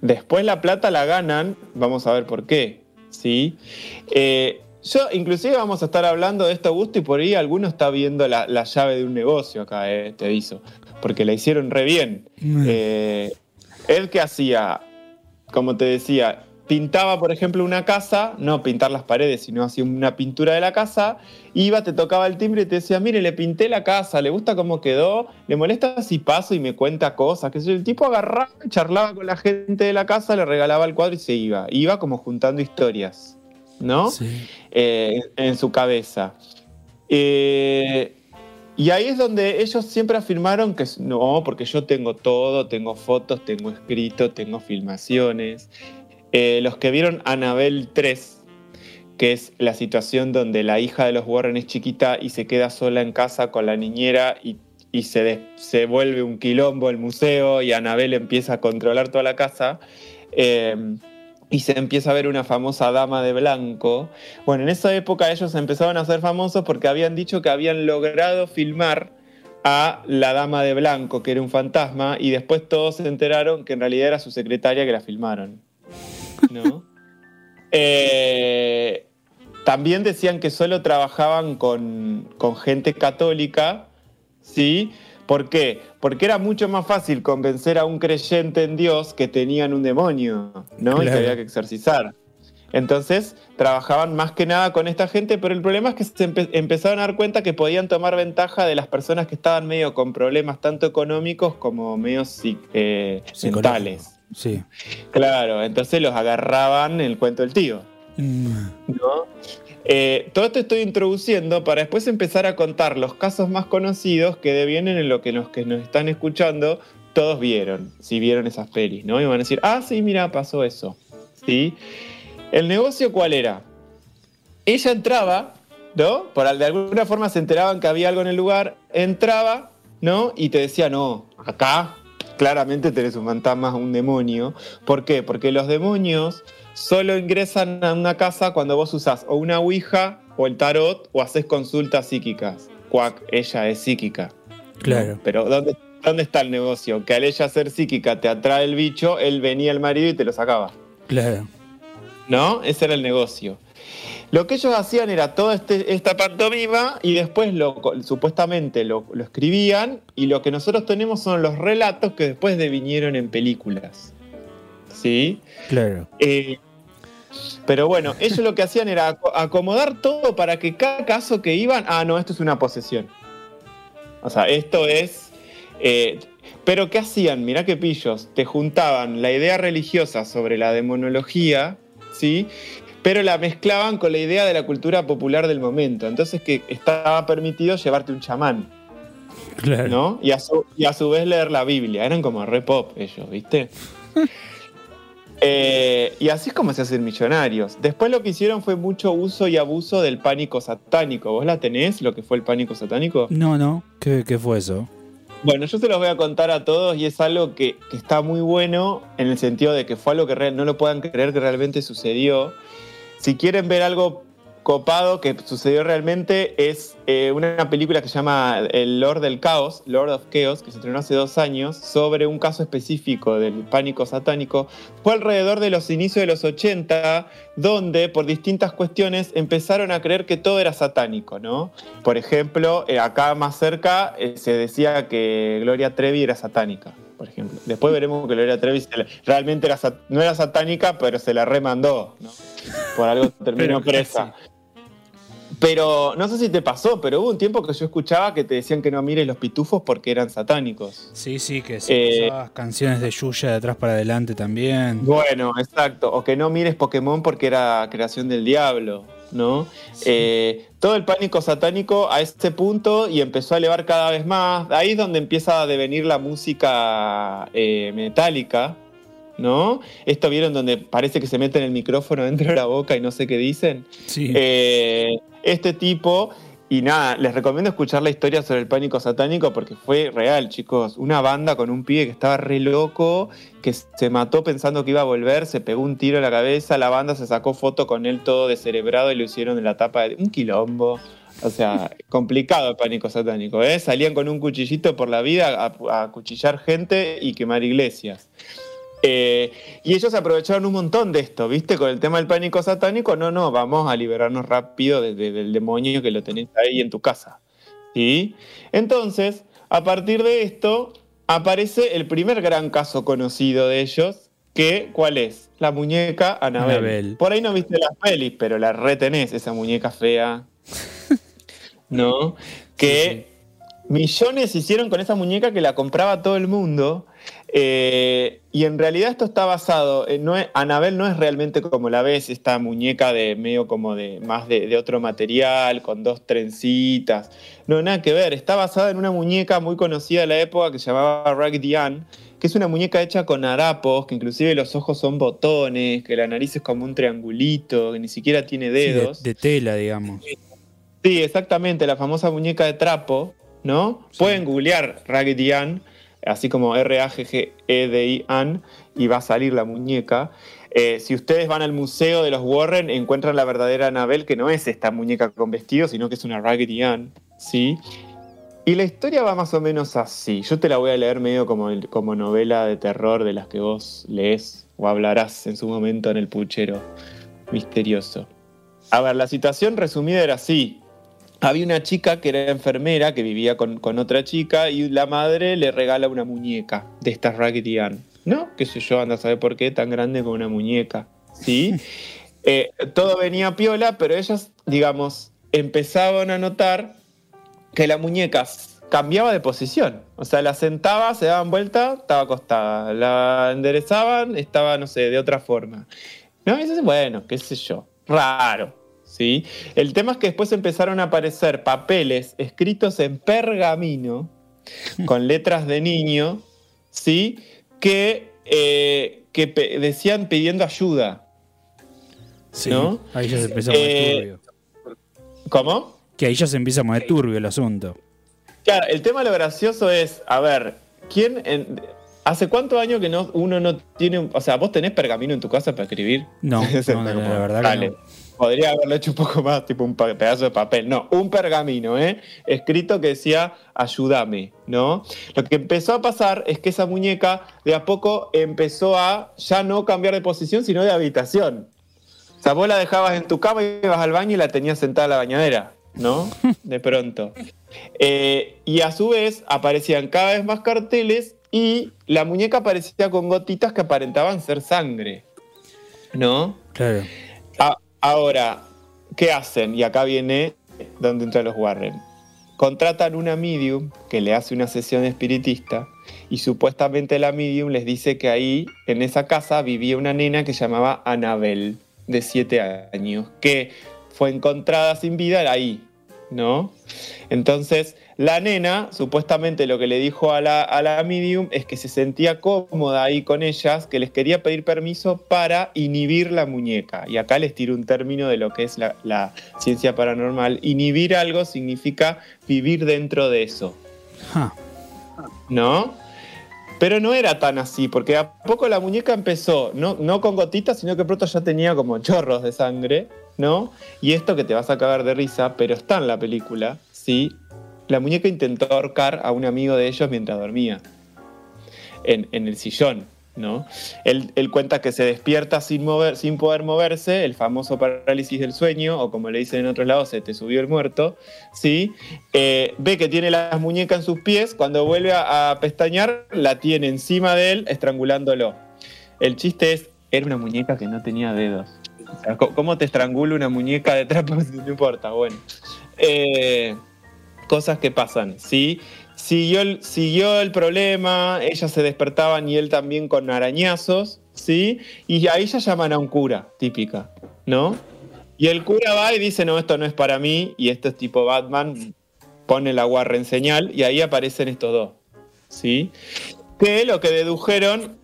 Después la plata la ganan, vamos a ver por qué, ¿sí? Eh, yo, inclusive vamos a estar hablando de esto, Augusto, y por ahí alguno está viendo la, la llave de un negocio acá, eh, te aviso, porque la hicieron re bien. Eh, él que hacía, como te decía, pintaba, por ejemplo, una casa, no pintar las paredes, sino hacía una pintura de la casa, iba, te tocaba el timbre y te decía, mire, le pinté la casa, le gusta cómo quedó, le molesta si paso y me cuenta cosas, que el tipo agarraba, charlaba con la gente de la casa, le regalaba el cuadro y se iba. Iba como juntando historias, ¿no? Eh, en su cabeza. Eh, y ahí es donde ellos siempre afirmaron que no, porque yo tengo todo, tengo fotos, tengo escrito, tengo filmaciones. Eh, los que vieron Anabel 3, que es la situación donde la hija de los Warren es chiquita y se queda sola en casa con la niñera y, se, se vuelve un quilombo el museo y Anabel empieza a controlar toda la casa. eh, y se empieza a ver una famosa dama de blanco. Bueno, en esa época ellos empezaron a ser famosos porque habían dicho que habían logrado filmar a la dama de blanco, que era un fantasma, y después todos se enteraron que en realidad era su secretaria que la filmaron. ¿No? Eh, también decían que solo trabajaban con, con gente católica, ¿sí? ¿Por qué? Porque era mucho más fácil convencer a un creyente en Dios que tenían un demonio, ¿no? Y que había que exorcizar. Entonces trabajaban más que nada con esta gente, pero el problema es que se empe- empezaron a dar cuenta que podían tomar ventaja de las personas que estaban medio con problemas tanto económicos como medio eh, mentales. Sí. Claro, entonces los agarraban en el cuento del tío. ¿no? Eh, todo esto estoy introduciendo para después empezar a contar los casos más conocidos que devienen en lo que los que nos están escuchando todos vieron, si vieron esas pelis, ¿no? Y van a decir, ah, sí, mira, pasó eso. ¿Sí? ¿El negocio cuál era? Ella entraba, ¿no? Por, al- de alguna forma se enteraban que había algo en el lugar, entraba, ¿no? Y te decía, no, acá claramente tenés un fantasma, un demonio. ¿Por qué? Porque los demonios solo ingresan a una casa cuando vos usás o una ouija o el tarot o haces consultas psíquicas. Cuac, ella es psíquica. Claro. Pero ¿dónde, ¿dónde está el negocio? Que al ella ser psíquica te atrae el bicho, él venía el marido y te lo sacaba. Claro. ¿No? Ese era el negocio. Lo que ellos hacían era toda este- esta pantomima y después lo, supuestamente lo, lo escribían y lo que nosotros tenemos son los relatos que después devinieron en películas. ¿Sí? Claro. Eh, pero bueno, ellos lo que hacían era aco- acomodar todo para que cada caso que iban, ah, no, esto es una posesión. O sea, esto es... eh, pero ¿qué hacían? Mirá qué pillos. Te juntaban la idea religiosa sobre la demonología, ¿sí? Pero la mezclaban con la idea de la cultura popular del momento. Entonces que estaba permitido llevarte un chamán, Claro. ¿no? Y a su, y a su vez leer la Biblia. Eran como re pop ellos, ¿viste? Eh, y así es como se hacen millonarios. Después lo que hicieron fue mucho uso y abuso del pánico satánico. ¿Vos la tenés, lo que fue el pánico satánico? No, no. ¿Qué, qué fue eso? Bueno, yo se los voy a contar a todos y es algo que, que está muy bueno en el sentido de que fue algo que no lo puedan creer que realmente sucedió. Si quieren ver algo copado que sucedió realmente es eh, una película que se llama El Lord del Caos, Lord of Chaos, que se estrenó hace dos años, sobre un caso específico del pánico satánico. Fue alrededor de los inicios de los 80, donde por distintas cuestiones empezaron a creer que todo era satánico, ¿no? Por ejemplo, eh, acá más cerca eh, se decía que Gloria Trevi era satánica, por ejemplo. Después veremos que Gloria Trevi la- realmente era no era satánica, pero se la remandó, ¿no? Por algo terminó presa. Pero no sé si te pasó, pero hubo un tiempo que yo escuchaba que te decían que no mires los pitufos porque eran satánicos. Sí, sí, que si Eh, canciones de Yuya de atrás para adelante también. Bueno, exacto. O que no mires Pokémon porque era creación del diablo, ¿no? Eh, todo el pánico satánico a este punto y empezó a elevar cada vez más. Ahí es donde empieza a devenir la música eh, metálica, ¿no? Esto vieron donde parece que se meten el micrófono dentro de la boca y no sé qué dicen. Sí. Eh, este tipo, y nada, les recomiendo escuchar la historia sobre el pánico satánico porque fue real, chicos. Una banda con un pibe que estaba re loco, que se mató pensando que iba a volver, se pegó un tiro en la cabeza, la banda se sacó foto con él todo descerebrado y lo hicieron en la tapa de un quilombo. O sea, complicado el pánico satánico, ¿eh? Salían con un cuchillito por la vida a, a cuchillar gente y quemar iglesias. Eh, y ellos aprovecharon un montón de esto, ¿viste? Con el tema del pánico satánico, no, no, vamos a liberarnos rápido de- de- del demonio que lo tenés ahí en tu casa. ¿Sí? Entonces, a partir de esto, aparece el primer gran caso conocido de ellos, que, ¿cuál es? La muñeca Anabel. Annabelle. Por ahí no viste las pelis, pero la retenés, esa muñeca fea. ¿No? Que millones hicieron con esa muñeca que la compraba todo el mundo. Eh, y en realidad esto está basado, en, no es, Anabel no es realmente como la ves, esta muñeca de medio como de más de, de otro material, con dos trencitas. No, nada que ver, está basada en una muñeca muy conocida de la época que se llamaba Raggedy Ann, que es una muñeca hecha con harapos, que inclusive los ojos son botones, que la nariz es como un triangulito, que ni siquiera tiene Sí, de, dedos. de tela, digamos. Sí, exactamente, la famosa muñeca de trapo, ¿no? Pueden googlear Raggedy Ann, así como R-A-G-G-E-D-I Ann, y va a salir la muñeca. Eh, si ustedes van al museo de los Warren, encuentran la verdadera Annabelle, que no es esta muñeca con vestido, sino que es una Raggedy Ann, ¿sí? Y la historia va más o menos así. Yo te la voy a leer medio como, el- como novela de terror de las que vos lees o hablarás en su momento en el puchero misterioso. A ver, la situación resumida era así. Había una chica que era enfermera, que vivía con, con otra chica, y la madre le regala una muñeca de estas Raggedy Ann. ¿No? Qué sé yo, anda a saber por qué tan grande como una muñeca. ¿Sí? Eh, todo venía piola, pero ellas, digamos, empezaban a notar que la muñeca cambiaba de posición. O sea, la sentaba, se daban vuelta, estaba acostada. La enderezaban, estaba, no sé, de otra forma. ¿No? Y dices, bueno, qué sé yo. Raro. ¿Sí? El tema es que después empezaron a aparecer papeles escritos en pergamino con letras de niño, ¿sí? Que, eh, que pe- decían pidiendo ayuda. Sí, ¿No? Ahí ya se empezó a poner Eh, turbio. ¿Cómo? Que ahí ya se empieza a poner turbio el asunto. Claro, el tema de lo gracioso es, a ver, ¿quién en- ¿Hace cuántos años que no, uno no tiene, un- o sea, vos tenés pergamino en tu casa para escribir? No, no, la verdad que dale, no. Podría haberlo hecho un poco más, tipo un pedazo de papel. No, un pergamino, ¿eh? Escrito que decía, ayúdame, ¿no? Lo que empezó a pasar es que esa muñeca de a poco empezó a ya no cambiar de posición, sino de habitación. O sea, vos la dejabas en tu cama y ibas al baño y la tenías sentada en la bañadera, ¿no? De pronto. Eh, y a su vez aparecían cada vez más carteles y la muñeca aparecía con gotitas que aparentaban ser sangre, ¿no? Claro. A- ahora, ¿qué hacen? Y acá viene donde entran los Warren. Contratan una medium que le hace una sesión espiritista y supuestamente la medium les dice que ahí, en esa casa, vivía una nena que llamaba Annabel, de 7 años, que fue encontrada sin vida ahí, ¿no? Entonces, la nena, supuestamente lo que le dijo a la, a la medium es que se sentía cómoda ahí con ellas, que les quería pedir permiso para inhibir la muñeca. Y acá les tiro un término de lo que es la, la ciencia paranormal. Inhibir algo significa vivir dentro de eso. ¿no? Pero no era tan así, porque a poco la muñeca empezó, no, no con gotitas, sino que pronto ya tenía como chorros de sangre, ¿no? Y esto que te vas a cagar de risa, pero está en la película, ¿sí? La muñeca intentó ahorcar a un amigo de ellos mientras dormía, en, en el sillón, ¿no? Él, cuenta que se despierta sin, mover, sin poder moverse, el famoso parálisis del sueño, o como le dicen en otros lados, se te subió el muerto, ¿sí? Eh, ve que tiene las muñecas en sus pies, cuando vuelve a, a pestañear, la tiene encima de él, estrangulándolo. El chiste es, era una muñeca que no tenía dedos. ¿Cómo te estrangula una muñeca de trapo? No importa, bueno. Eh, cosas que pasan, ¿sí? Siguió el, siguió el problema, ellas se despertaban y él también con arañazos, ¿sí? Y ahí ya llaman a un cura, típica, ¿no? Y el cura va y dice, no, esto no es para mí, y esto es tipo Batman, pone la guarra en señal, y ahí aparecen estos dos, ¿sí? Que lo que dedujeron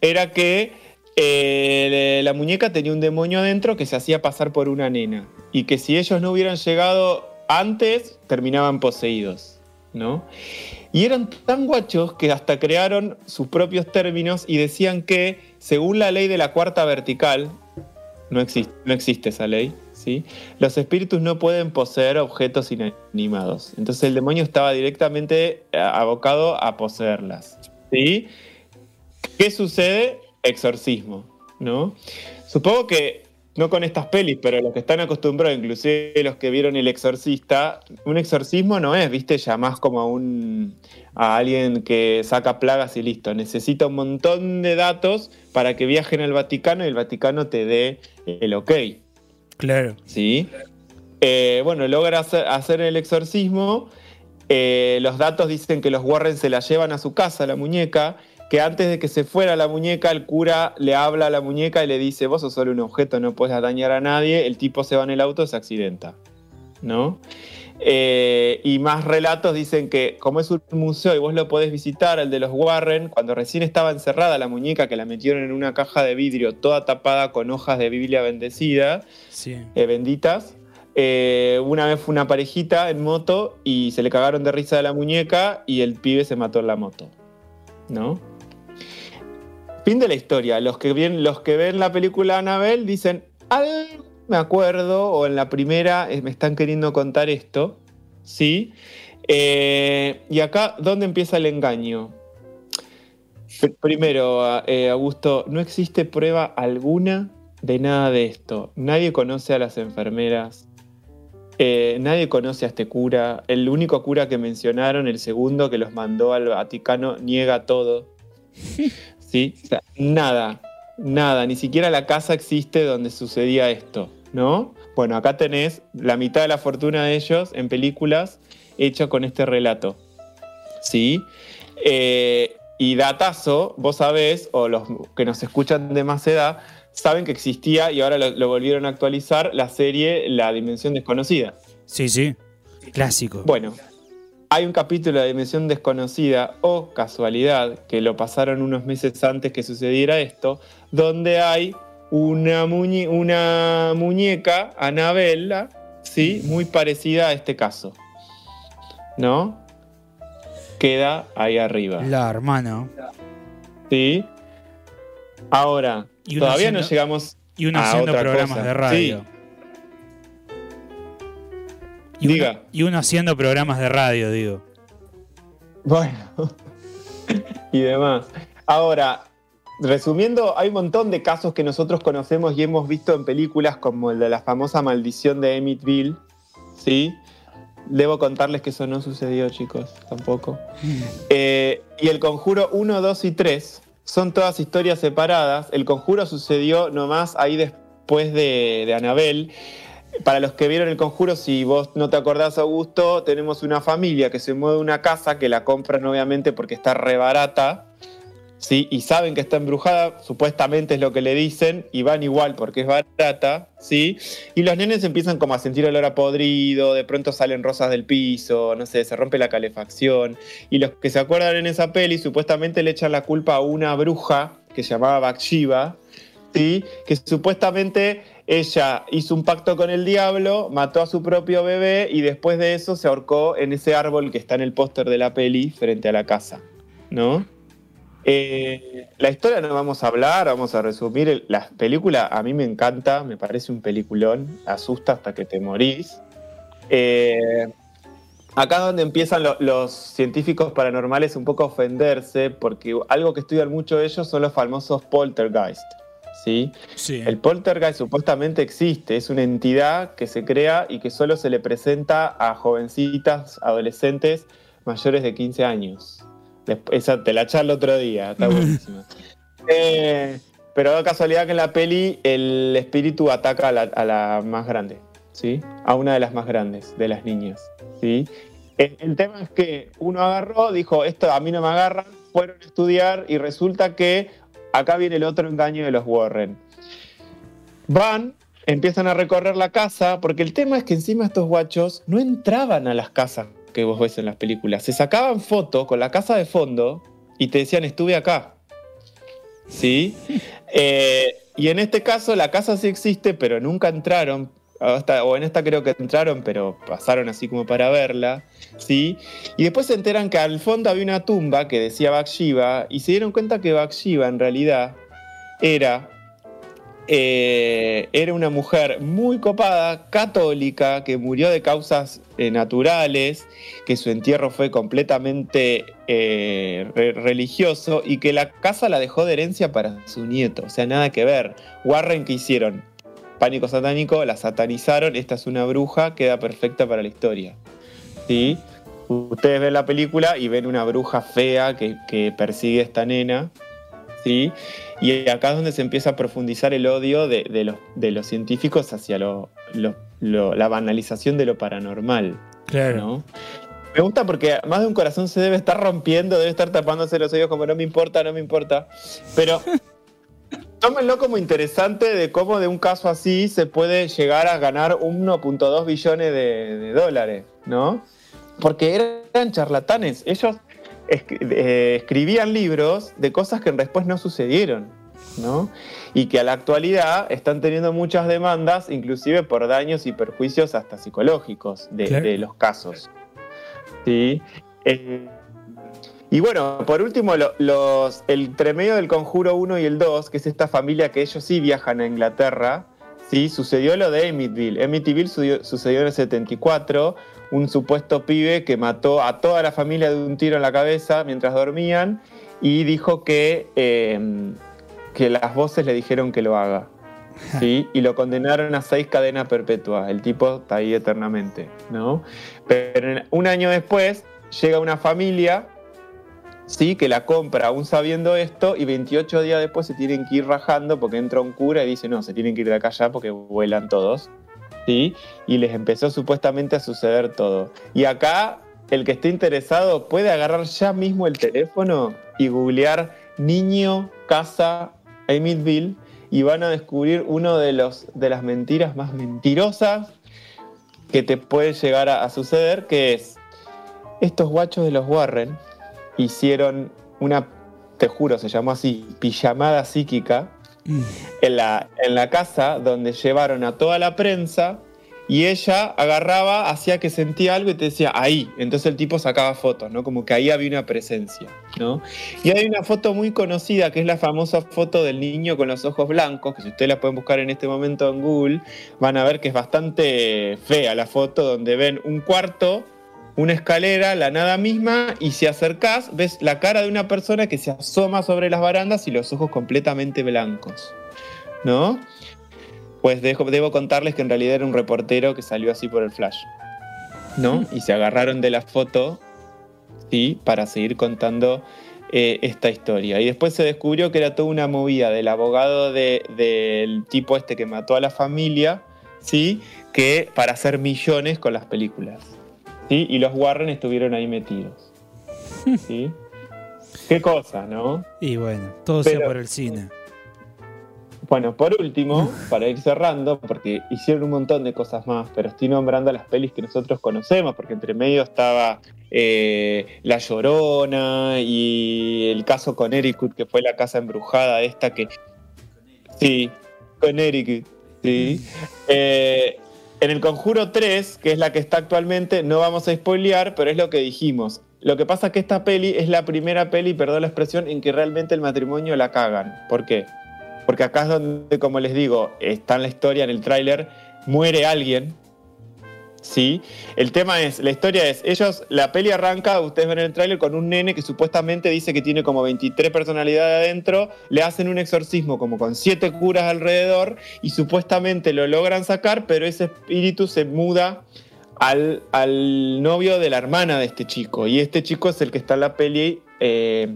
era que eh, la muñeca tenía un demonio adentro que se hacía pasar por una nena, y que si ellos no hubieran llegado antes, terminaban poseídos, Y eran tan guachos que hasta crearon sus propios términos y decían que, según la ley de la cuarta vertical, no existe, no existe esa ley, ¿sí? Los espíritus no pueden poseer objetos inanimados. Entonces el demonio estaba directamente eh, abocado a poseerlas, ¿sí? ¿Qué sucede? Exorcismo, ¿no? Supongo que no con estas pelis, pero los que están acostumbrados, inclusive los que vieron El Exorcista, un exorcismo no es, viste, ya más como a un a alguien que saca plagas y listo. Necesita un montón de datos para que viajen al Vaticano y el Vaticano te dé el ok. Claro. ¿Sí? Eh, bueno, logra hacer, hacer el exorcismo. eh, los datos dicen que los Warren se la llevan a su casa, la muñeca. Que antes de que se fuera la muñeca, el cura le habla a la muñeca y le dice: Vos sos solo un objeto, no puedes dañar a nadie. El tipo se va en el auto y se accidenta. ¿No? Eh, y más relatos dicen que, como es un museo y vos lo podés visitar, el de los Warren, cuando recién estaba encerrada la muñeca, que la metieron en una caja de vidrio toda tapada con hojas de Biblia bendecida, Sí. eh, benditas. Eh, una vez fue una parejita en moto y se le cagaron de risa de la muñeca y el pibe se mató en la moto. ¿No? Fin de la historia. Los que, ven, los que ven la película Annabelle dicen, algo me acuerdo, o en la primera eh, me están queriendo contar esto. ¿Sí? Eh, y acá, ¿dónde empieza el engaño? Pr- Primero, eh, Augusto, no existe prueba alguna de nada de esto. Nadie conoce a las enfermeras. nadie conoce a este cura. El único cura que mencionaron, el segundo que los mandó al Vaticano, niega todo. ¿Sí? O sea, nada, nada. Ni siquiera la casa existe donde sucedía esto, ¿no? Bueno, acá tenés la mitad de la fortuna de ellos en películas hecha con este relato. ¿Sí? Eh, y datazo, vos sabés, o los que nos escuchan de más edad, saben que existía y ahora lo, lo volvieron a actualizar la serie La Dimensión Desconocida. Sí, sí. Clásico. Bueno, hay un capítulo de Dimensión Desconocida, o casualidad, que lo pasaron unos meses antes que sucediera esto, donde hay una, muñe- una muñeca, Anabella, ¿sí? muy parecida a este caso. ¿No? Queda ahí arriba. La hermano. ¿Sí? Ahora, todavía no llegamos Y uno a haciendo otra programas cosa. de radio. Sí, Y uno- Diga. y uno haciendo programas de radio, digo. Bueno, y demás. Ahora, resumiendo, hay un montón de casos que nosotros conocemos y hemos visto en películas como el de la famosa maldición de Emmett ¿sí? Debo contarles que eso no sucedió, chicos, tampoco. Eh, y el conjuro 1, 2 y 3 son todas historias separadas. El conjuro sucedió nomás ahí después de, de Anabel. Para los que vieron el conjuro, si vos no te acordás, Augusto, tenemos una familia que se mueve una casa que la compran obviamente porque está re barata. ¿sí? Y saben que está embrujada, supuestamente es lo que le dicen, y van igual porque es barata, ¿sí? Y los nenes empiezan como a sentir olor a podrido, de pronto salen rosas del piso, no sé, se rompe la calefacción. Y los que se acuerdan en esa peli, supuestamente le echan la culpa a una bruja que se llamaba Bathsheba, ¿sí? Que supuestamente ella hizo un pacto con el diablo, mató a su propio bebé y después de eso se ahorcó en ese árbol que está en el póster de la peli frente a la casa, ¿no? Eh, la historia no vamos a hablar, vamos a resumir. La película a mí me encanta, me parece un peliculón, asusta hasta que te morís. Eh, acá donde empiezan lo- los científicos paranormales un poco a ofenderse, porque algo que estudian mucho ellos son los famosos poltergeist. ¿Sí? Sí. El poltergeist supuestamente existe, es una entidad que se crea y que solo se le presenta a jovencitas, adolescentes mayores de 15 años. Desp- Esa te la charlo otro día, está buenísima. Eh, pero da casualidad que en la peli el espíritu ataca a la, a la más grande, ¿sí? A una de las más grandes, de las niñas, ¿sí? El, el tema es que uno agarró, dijo, esto a mí no me agarran, fueron a estudiar y resulta que acá viene el otro engaño de los Warren. Van, empiezan a recorrer la casa, porque el tema es que encima estos guachos no entraban a las casas que vos ves en las películas. Se sacaban fotos con la casa de fondo y te decían, estuve acá. ¿Sí? Eh, y en este caso la casa sí existe, pero nunca entraron. O en esta creo que entraron, pero pasaron así como para verla. ¿sí? Y después se enteran que al fondo había una tumba que decía Bathsheba y se dieron cuenta que Bathsheba en realidad era eh, era una mujer muy copada, católica, que murió de causas eh, naturales, que su entierro fue completamente eh, re- religioso y que la casa la dejó de herencia para su nieto. O sea, nada que ver. Warren, ¿qué hicieron? Pánico satánico, la satanizaron, esta es una bruja, queda perfecta para la historia. ¿Sí? Ustedes ven la película y ven una bruja fea que, que persigue a esta nena. ¿sí? Y acá es donde se empieza a profundizar el odio de, de los, de los científicos hacia lo- lo- lo- la banalización de lo paranormal. Claro. ¿no? Me gusta porque más de un corazón se debe estar rompiendo, debe estar tapándose los oídos como no me importa, no me importa. Pero tómenlo como interesante de cómo de un caso así se puede llegar a ganar 1.2 billones de, de dólares, ¿no? Porque eran charlatanes. Ellos eh, escribían libros de cosas que después no sucedieron, ¿no? Y que a la actualidad están teniendo muchas demandas, inclusive por daños y perjuicios hasta psicológicos de, Claro. de los casos. ¿Sí? Eh, y bueno, por último, lo- los, el entre medio del Conjuro 1 y el 2, que es esta familia que ellos sí viajan a Inglaterra, ¿sí? sucedió lo de Amityville. Amityville sucedió, sucedió en el 74, un supuesto pibe que mató a toda la familia de un tiro en la cabeza mientras dormían y dijo que, eh, que las voces le dijeron que lo haga. ¿sí? Y lo condenaron a seis cadenas perpetuas. El tipo está ahí eternamente, ¿no? Pero un año después llega una familia, ¿sí? Que la compra aún sabiendo esto y 28 días después se tienen que ir rajando porque entra un cura y dice, no, se tienen que ir de acá ya porque vuelan todos, ¿sí? Y les empezó supuestamente a suceder todo. Y acá, el que esté interesado puede agarrar ya mismo el teléfono y googlear niño, casa, Amityville y van a descubrir uno de, de las mentiras más mentirosas que te puede llegar a suceder, que es, estos guachos de los Warren hicieron una, te juro, se llamó así, pijamada psíquica, en la, en la casa donde llevaron a toda la prensa y ella agarraba, hacía que sentía algo y te decía ahí. Entonces el tipo sacaba fotos, ¿no? Como que ahí había una presencia, ¿no? Y hay una foto muy conocida que es la famosa foto del niño con los ojos blancos, que si ustedes la pueden buscar en este momento en Google, van a ver que es bastante fea la foto, donde ven un cuarto, una escalera, la nada misma, y si acercás, ves la cara de una persona que se asoma sobre las barandas y los ojos completamente blancos, ¿no? Pues dejo- debo contarles que en realidad era un reportero que salió así por el flash, ¿no? Y se agarraron de la foto, ¿sí? Para seguir contando eh, esta historia. Y después se descubrió que era toda una movida del abogado de- del tipo este que mató a la familia, ¿sí? Que para hacer millones con las películas. ¿Sí? Y los Warren estuvieron ahí metidos. ¿sí? Qué cosa, ¿no? Y bueno, todo sea por el cine. Bueno, por último, para ir cerrando, porque hicieron un montón de cosas más, pero estoy nombrando las pelis que nosotros conocemos, porque entre medio estaba eh, La Llorona y el caso Connecticut, que fue la casa embrujada esta que... Sí, Connecticut, sí. Eh, en el Conjuro 3, que es la que está actualmente, no vamos a spoilear, pero es lo que dijimos. Lo que pasa es que esta peli es la primera peli, perdón la expresión, en que realmente el matrimonio la cagan. ¿Por qué? Porque acá es donde, como les digo, está en la historia, en el tráiler, muere alguien. ¿Sí? El tema es, la historia es, ellos, la peli arranca, ustedes ven en el tráiler, con un nene que supuestamente dice que tiene como 23 personalidades adentro, le hacen un exorcismo como con siete curas alrededor y supuestamente lo logran sacar, pero ese espíritu se muda al, al novio de la hermana de este chico. Y este chico es el que está en la peli eh,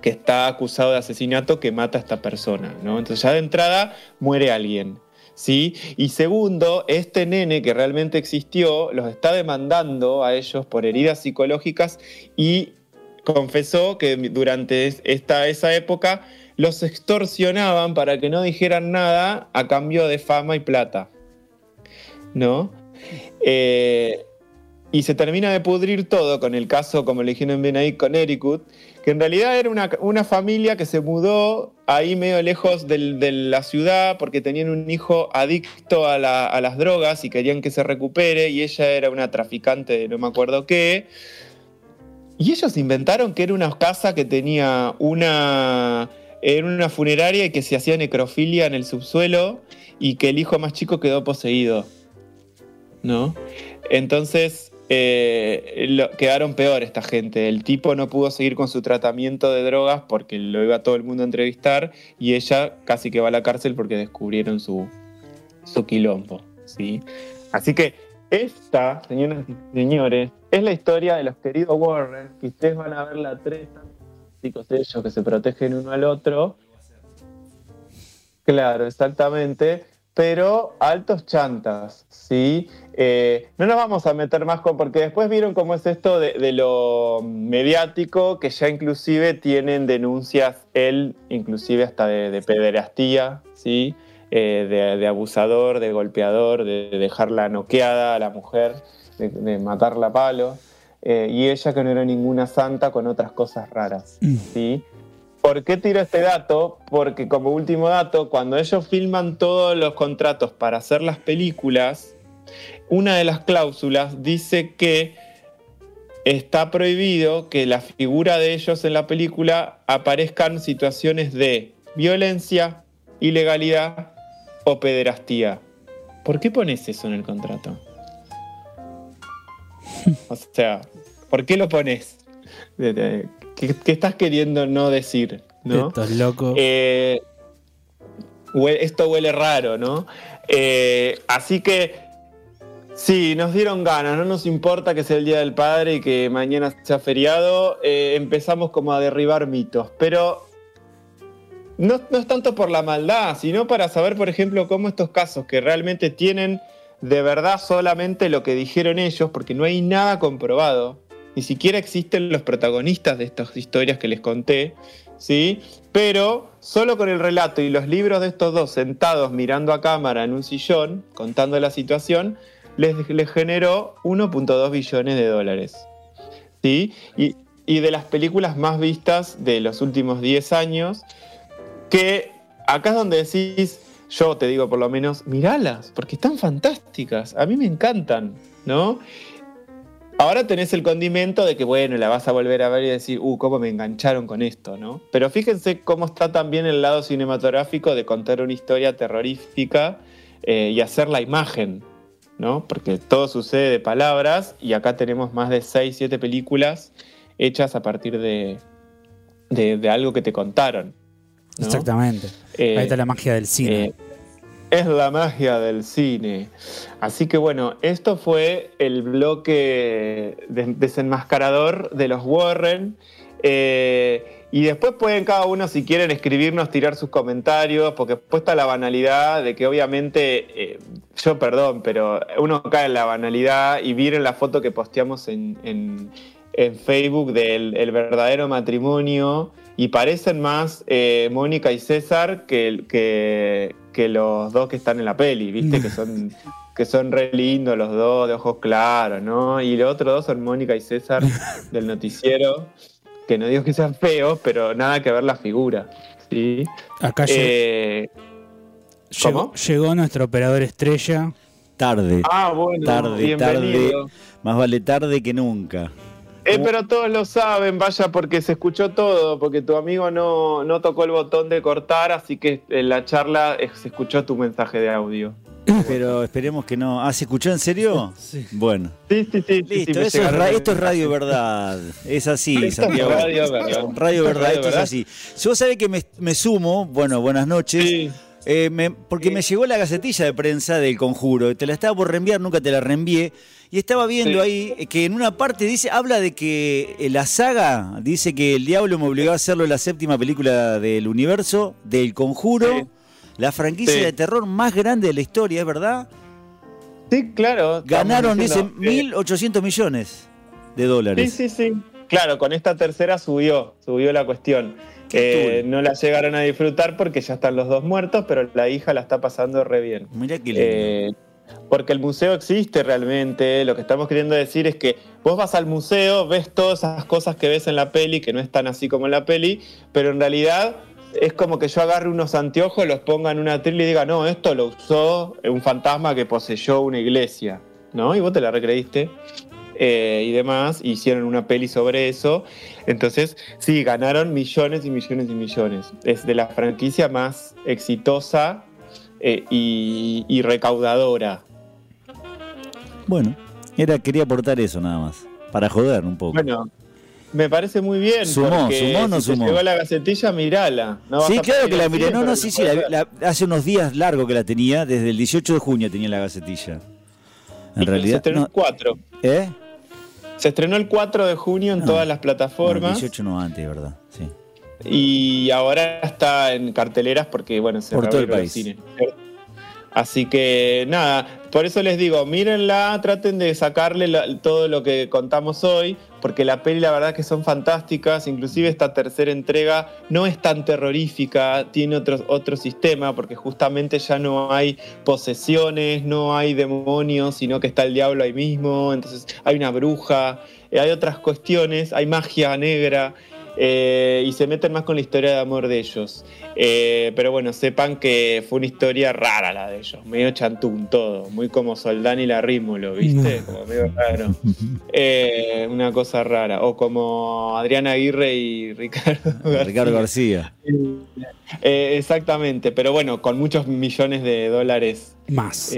que está acusado de asesinato que mata a esta persona, ¿no? Entonces ya de entrada muere alguien, ¿sí? Y segundo, este nene que realmente existió los está demandando a ellos por heridas psicológicas y confesó que durante es- esta, esa época los extorsionaban para que no dijeran nada a cambio de fama y plata, ¿no? Eh, y se termina de pudrir todo con el caso, como le dijeron bien ahí, Connecticut, que en realidad era una, una familia que se mudó ahí medio lejos de la ciudad porque tenían un hijo adicto a las drogas y querían que se recupere y ella era una traficante de no me acuerdo qué. Y ellos inventaron que era una casa que tenía una, era una funeraria y que se hacía necrofilia en el subsuelo y que el hijo más chico quedó poseído. ¿No? Entonces eh, lo- quedaron peor esta gente. El tipo no pudo seguir con su tratamiento de drogas porque lo iba todo el mundo a entrevistar y ella casi que va a la cárcel porque descubrieron su, su quilombo, ¿sí? Así que esta, señoras y señores, es la historia de los queridos Warren, que ustedes van a ver la 3, chicos ellos que se protegen uno al otro. Claro, exactamente. Pero altos chantas, ¿sí? Eh, no nos vamos a meter más con, porque después vieron cómo es esto de, de lo mediático, que ya inclusive tienen denuncias, él inclusive hasta de, de pederastía, ¿sí? Eh, de, de abusador, de golpeador, de, de dejarla noqueada a la mujer, de, de matarla a palo, eh, y ella que no era ninguna santa con otras cosas raras, ¿sí? ¿Por qué tiro este dato? Porque como último dato, cuando ellos filman todos los contratos para hacer las películas, una de las cláusulas dice que está prohibido que la figura de ellos en la película aparezcan situaciones de violencia, ilegalidad o pederastía. ¿Por qué pones eso en el contrato? O sea, ¿por qué lo pones? ¿Qué, qué estás queriendo no decir? ¿no? Locos. Eh, esto huele raro, ¿no? Eh, así que sí, nos dieron ganas, no nos importa que sea el Día del Padre y que mañana sea feriado, eh, empezamos como a derribar mitos, pero no, no es tanto por la maldad, sino para saber, por ejemplo, cómo estos casos que realmente tienen de verdad solamente lo que dijeron ellos, porque no hay nada comprobado, ni siquiera existen los protagonistas de estas historias que les conté, ¿sí? Pero solo con el relato y los libros de estos dos sentados mirando a cámara en un sillón, contando la situación, les, generó 1.2 billones de dólares. ¿sí? Y, y de las películas más vistas de los últimos 10 años, que acá es donde decís, yo te digo por lo menos, miralas, porque están fantásticas, a mí me encantan, ¿no? Ahora tenés el condimento de que, bueno, la vas a volver a ver y decir, uh, cómo me engancharon con esto, ¿no? Pero fíjense cómo está también el lado cinematográfico de contar una historia terrorífica eh, y hacer la imagen, ¿no? Porque todo sucede de palabras y acá tenemos más de 6, 7 películas hechas a partir de, de, de algo que te contaron. ¿no? Exactamente. Eh, Ahí está la magia del cine. eh, es la magia del cine. Así que bueno, esto fue el bloque de- desenmascarador de los Warren. Eh, y después pueden cada uno, si quieren, escribirnos, tirar sus comentarios, porque después está la banalidad de que obviamente, eh, yo perdón, pero uno cae en la banalidad y miren la foto que posteamos en, en- en Facebook del el verdadero matrimonio y parecen más eh, Mónica y César que, que, que los dos que están en la peli, ¿viste? que son que son re lindos los dos, de ojos claros, ¿no? Y los otros dos son Mónica y César del noticiero, que no digo que sean feos, pero nada que ver la figura, ¿sí? Acá Eh, llegó, llegó nuestro operador estrella. Tarde. Ah, bueno, tarde, bienvenido. tarde. Más vale tarde que nunca. Eh, pero todos lo saben, vaya, porque se escuchó todo, porque tu amigo no, no tocó el botón de cortar, así que en la charla eh, se escuchó tu mensaje de audio. Pero esperemos que no. Ah, ¿se escuchó en serio? Sí. Bueno. Sí, sí, sí. Listo, me eso es llegaron ra- el- esto es Radio Verdad. Es así, Santiago. Radio Verdad. Radio Verdad, Radio esto es así. Si vos sabés que me, me sumo, bueno, buenas noches. Eh, me- porque me llegó la gacetilla de prensa del conjuro. Te la estaba por reenviar, nunca te la reenvié. Y estaba viendo ahí que en una parte dice, habla de que eh, la saga dice que el diablo me obligó a hacerlo la séptima película del universo, del conjuro, la franquicia Sí. de terror más grande de la historia, ¿es verdad? Sí, claro. Ganaron, dice, estamos diciendo que- 1.800 millones de dólares. Sí, sí, sí. Claro, con esta tercera subió, subió la cuestión. Eh, no la llegaron a disfrutar porque ya están los dos muertos, pero la hija la está pasando re bien. Mirá qué lindo. Eh, porque el museo existe realmente. Lo que estamos queriendo decir es que vos vas al museo, ves todas esas cosas que ves en la peli, que no están así como en la peli, pero en realidad es como que yo agarre unos anteojos, los ponga en una tril y diga, no, esto lo usó un fantasma que poseyó una iglesia, ¿no? Y vos te la recreíste. eh, y demás, hicieron una peli sobre eso. Entonces, sí, ganaron millones y millones y millones. Es de la franquicia más exitosa eh, y, y recaudadora. Bueno, era, quería aportar eso nada más. Para joder un poco. Bueno, me parece muy bien. ¿Sumó, porque sumó no si sumó? llegó la gacetilla, mirala. No sí, claro que la miré. cine, No, no, sí, sí. la- la- hace unos días largo que la tenía. Desde el 18 de junio tenía la gacetilla. En Se realidad. estrenó no, el 4. ¿Eh? Se estrenó el 4 de junio en No, todas las plataformas 18 no antes, ¿verdad? Sí. y ahora está en carteleras porque, bueno, se Por todo el país. ¿cierto? Así que nada, por eso les digo, mírenla, traten de sacarle todo lo que contamos hoy, porque la peli la verdad que son fantásticas, inclusive esta tercera entrega no es tan terrorífica, tiene otro, otro sistema, porque justamente ya no hay posesiones, no hay demonios, sino que está el diablo ahí mismo, entonces hay una bruja, eh, hay otras cuestiones, hay magia negra. Eh, y se meten más con la historia de amor de ellos. Eh, pero bueno, sepan que fue una historia rara la de ellos, medio chantún todo, muy como Soldán y la Rímulo, ¿viste? Como medio raro. Eh, una cosa rara. O como Adriana Aguirre y Ricardo García. Ricardo García. Exactamente, pero bueno, con muchos millones de dólares Más.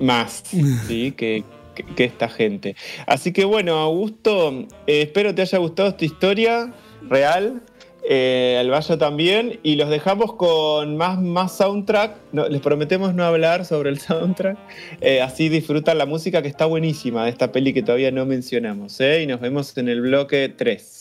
más, ¿sí? Que, que- esta gente. Así que bueno, Augusto, eh, espero te haya gustado esta historia real. Eh, al Valle también. Y los dejamos con más, más soundtrack. No, les prometemos no hablar sobre el soundtrack. Eh, así disfrutan la música que está buenísima de esta peli que todavía no mencionamos. ¿eh? Y nos vemos en el bloque 3.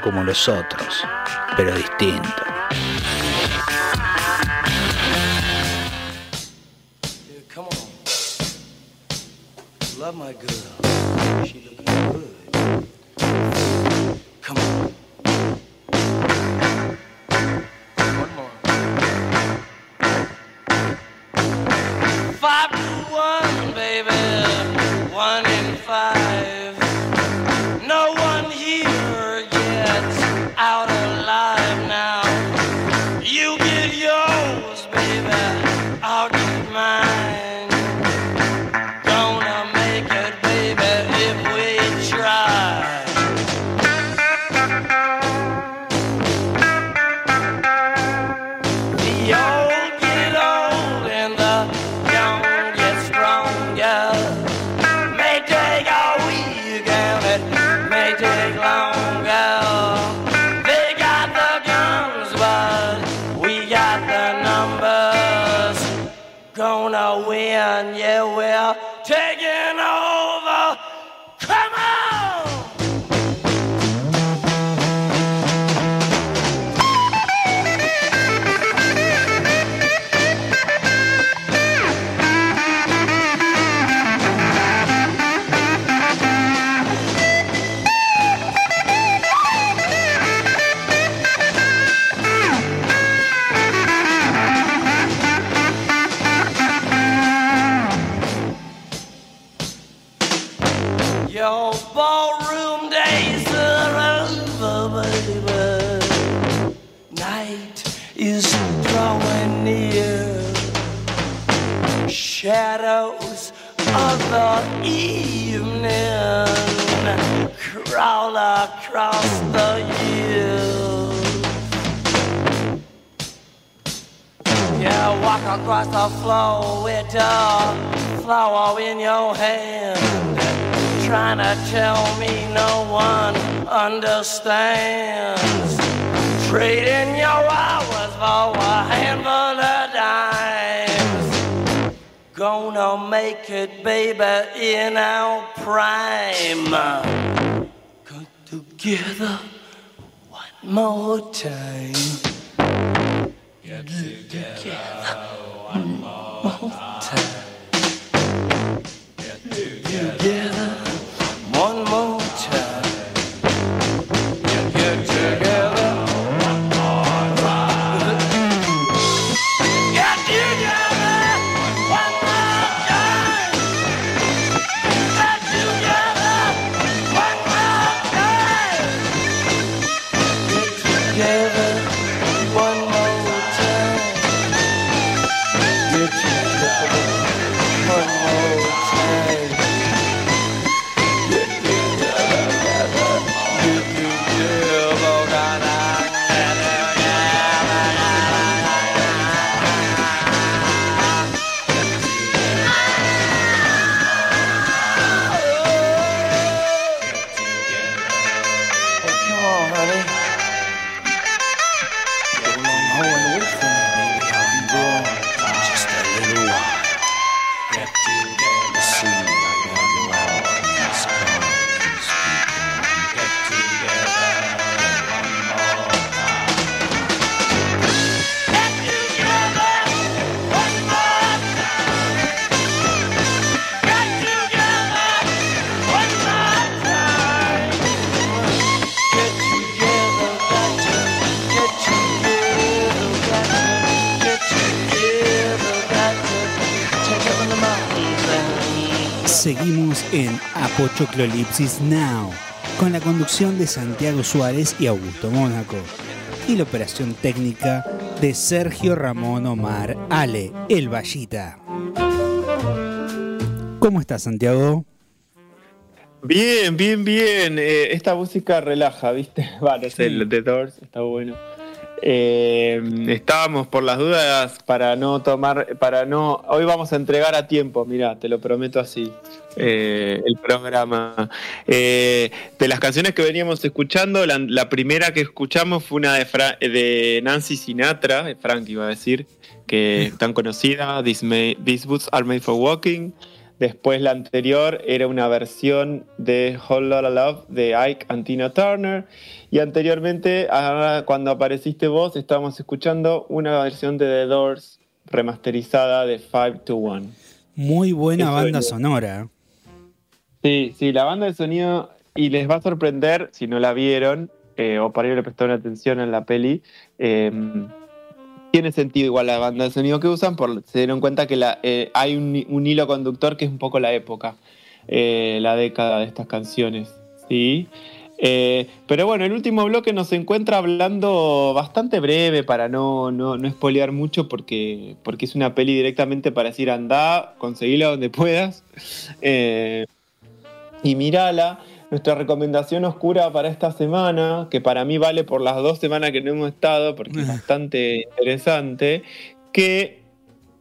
Como los otros, pero distinto. Across the floor with a flower in your hand. Trying to tell me no one understands. Trading your hours for a handful of dimes. Gonna make it, baby, in our prime. Come together one more time. Get together en Apochoclolipsis Now, con la conducción de Santiago Suárez y Augusto Mónaco, y la operación técnica de Sergio Ramón Omar Ale, el Vallita. ¿Cómo estás, Santiago? Bien, bien, bien. Eh, esta música relaja, ¿viste? Vale, es el The Doors, está bueno. Eh, estábamos por las dudas para no tomar, para no. Hoy vamos a entregar a tiempo, mira, te lo prometo así. eh, el programa. Eh, de las canciones que veníamos escuchando, la, primera que escuchamos fue una de, de Nancy Sinatra, Frank iba a decir, que tan conocida, These Boots Are Made for Walking. Después la anterior era una versión de Whole Lotta Love de Ike and Tina Turner. Y anteriormente, ahora cuando apareciste vos, estábamos escuchando una versión de The Doors remasterizada de 5 to 1. Muy buena Eso banda es. sonora. Sí, sí, la banda de sonido, y les va a sorprender si no la vieron, eh, o para ello le prestaron atención en la peli, eh, tiene sentido igual la banda de sonido que usan, por, se dieron cuenta que eh, hay un, hilo conductor que es un poco la época, eh, la década de estas canciones, ¿sí? Eh, pero bueno, el último bloque nos encuentra hablando bastante breve para no, no, no spoilear mucho porque, porque es una peli directamente para decir andá, conseguila donde puedas y mirala. Nuestra recomendación oscura para esta semana, que para mí vale por las dos semanas que no hemos estado, porque es bastante interesante, que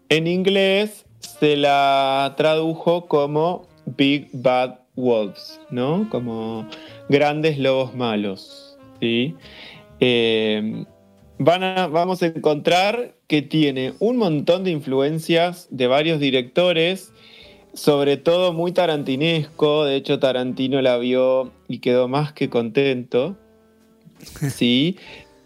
en inglés se la tradujo como Big Bad Wolves, ¿no? Como grandes lobos malos, ¿sí? Eh, van a- vamos a encontrar que tiene un montón de influencias de varios directores, sobre todo muy tarantinesco. De hecho, Tarantino la vio y quedó más que contento. Sí.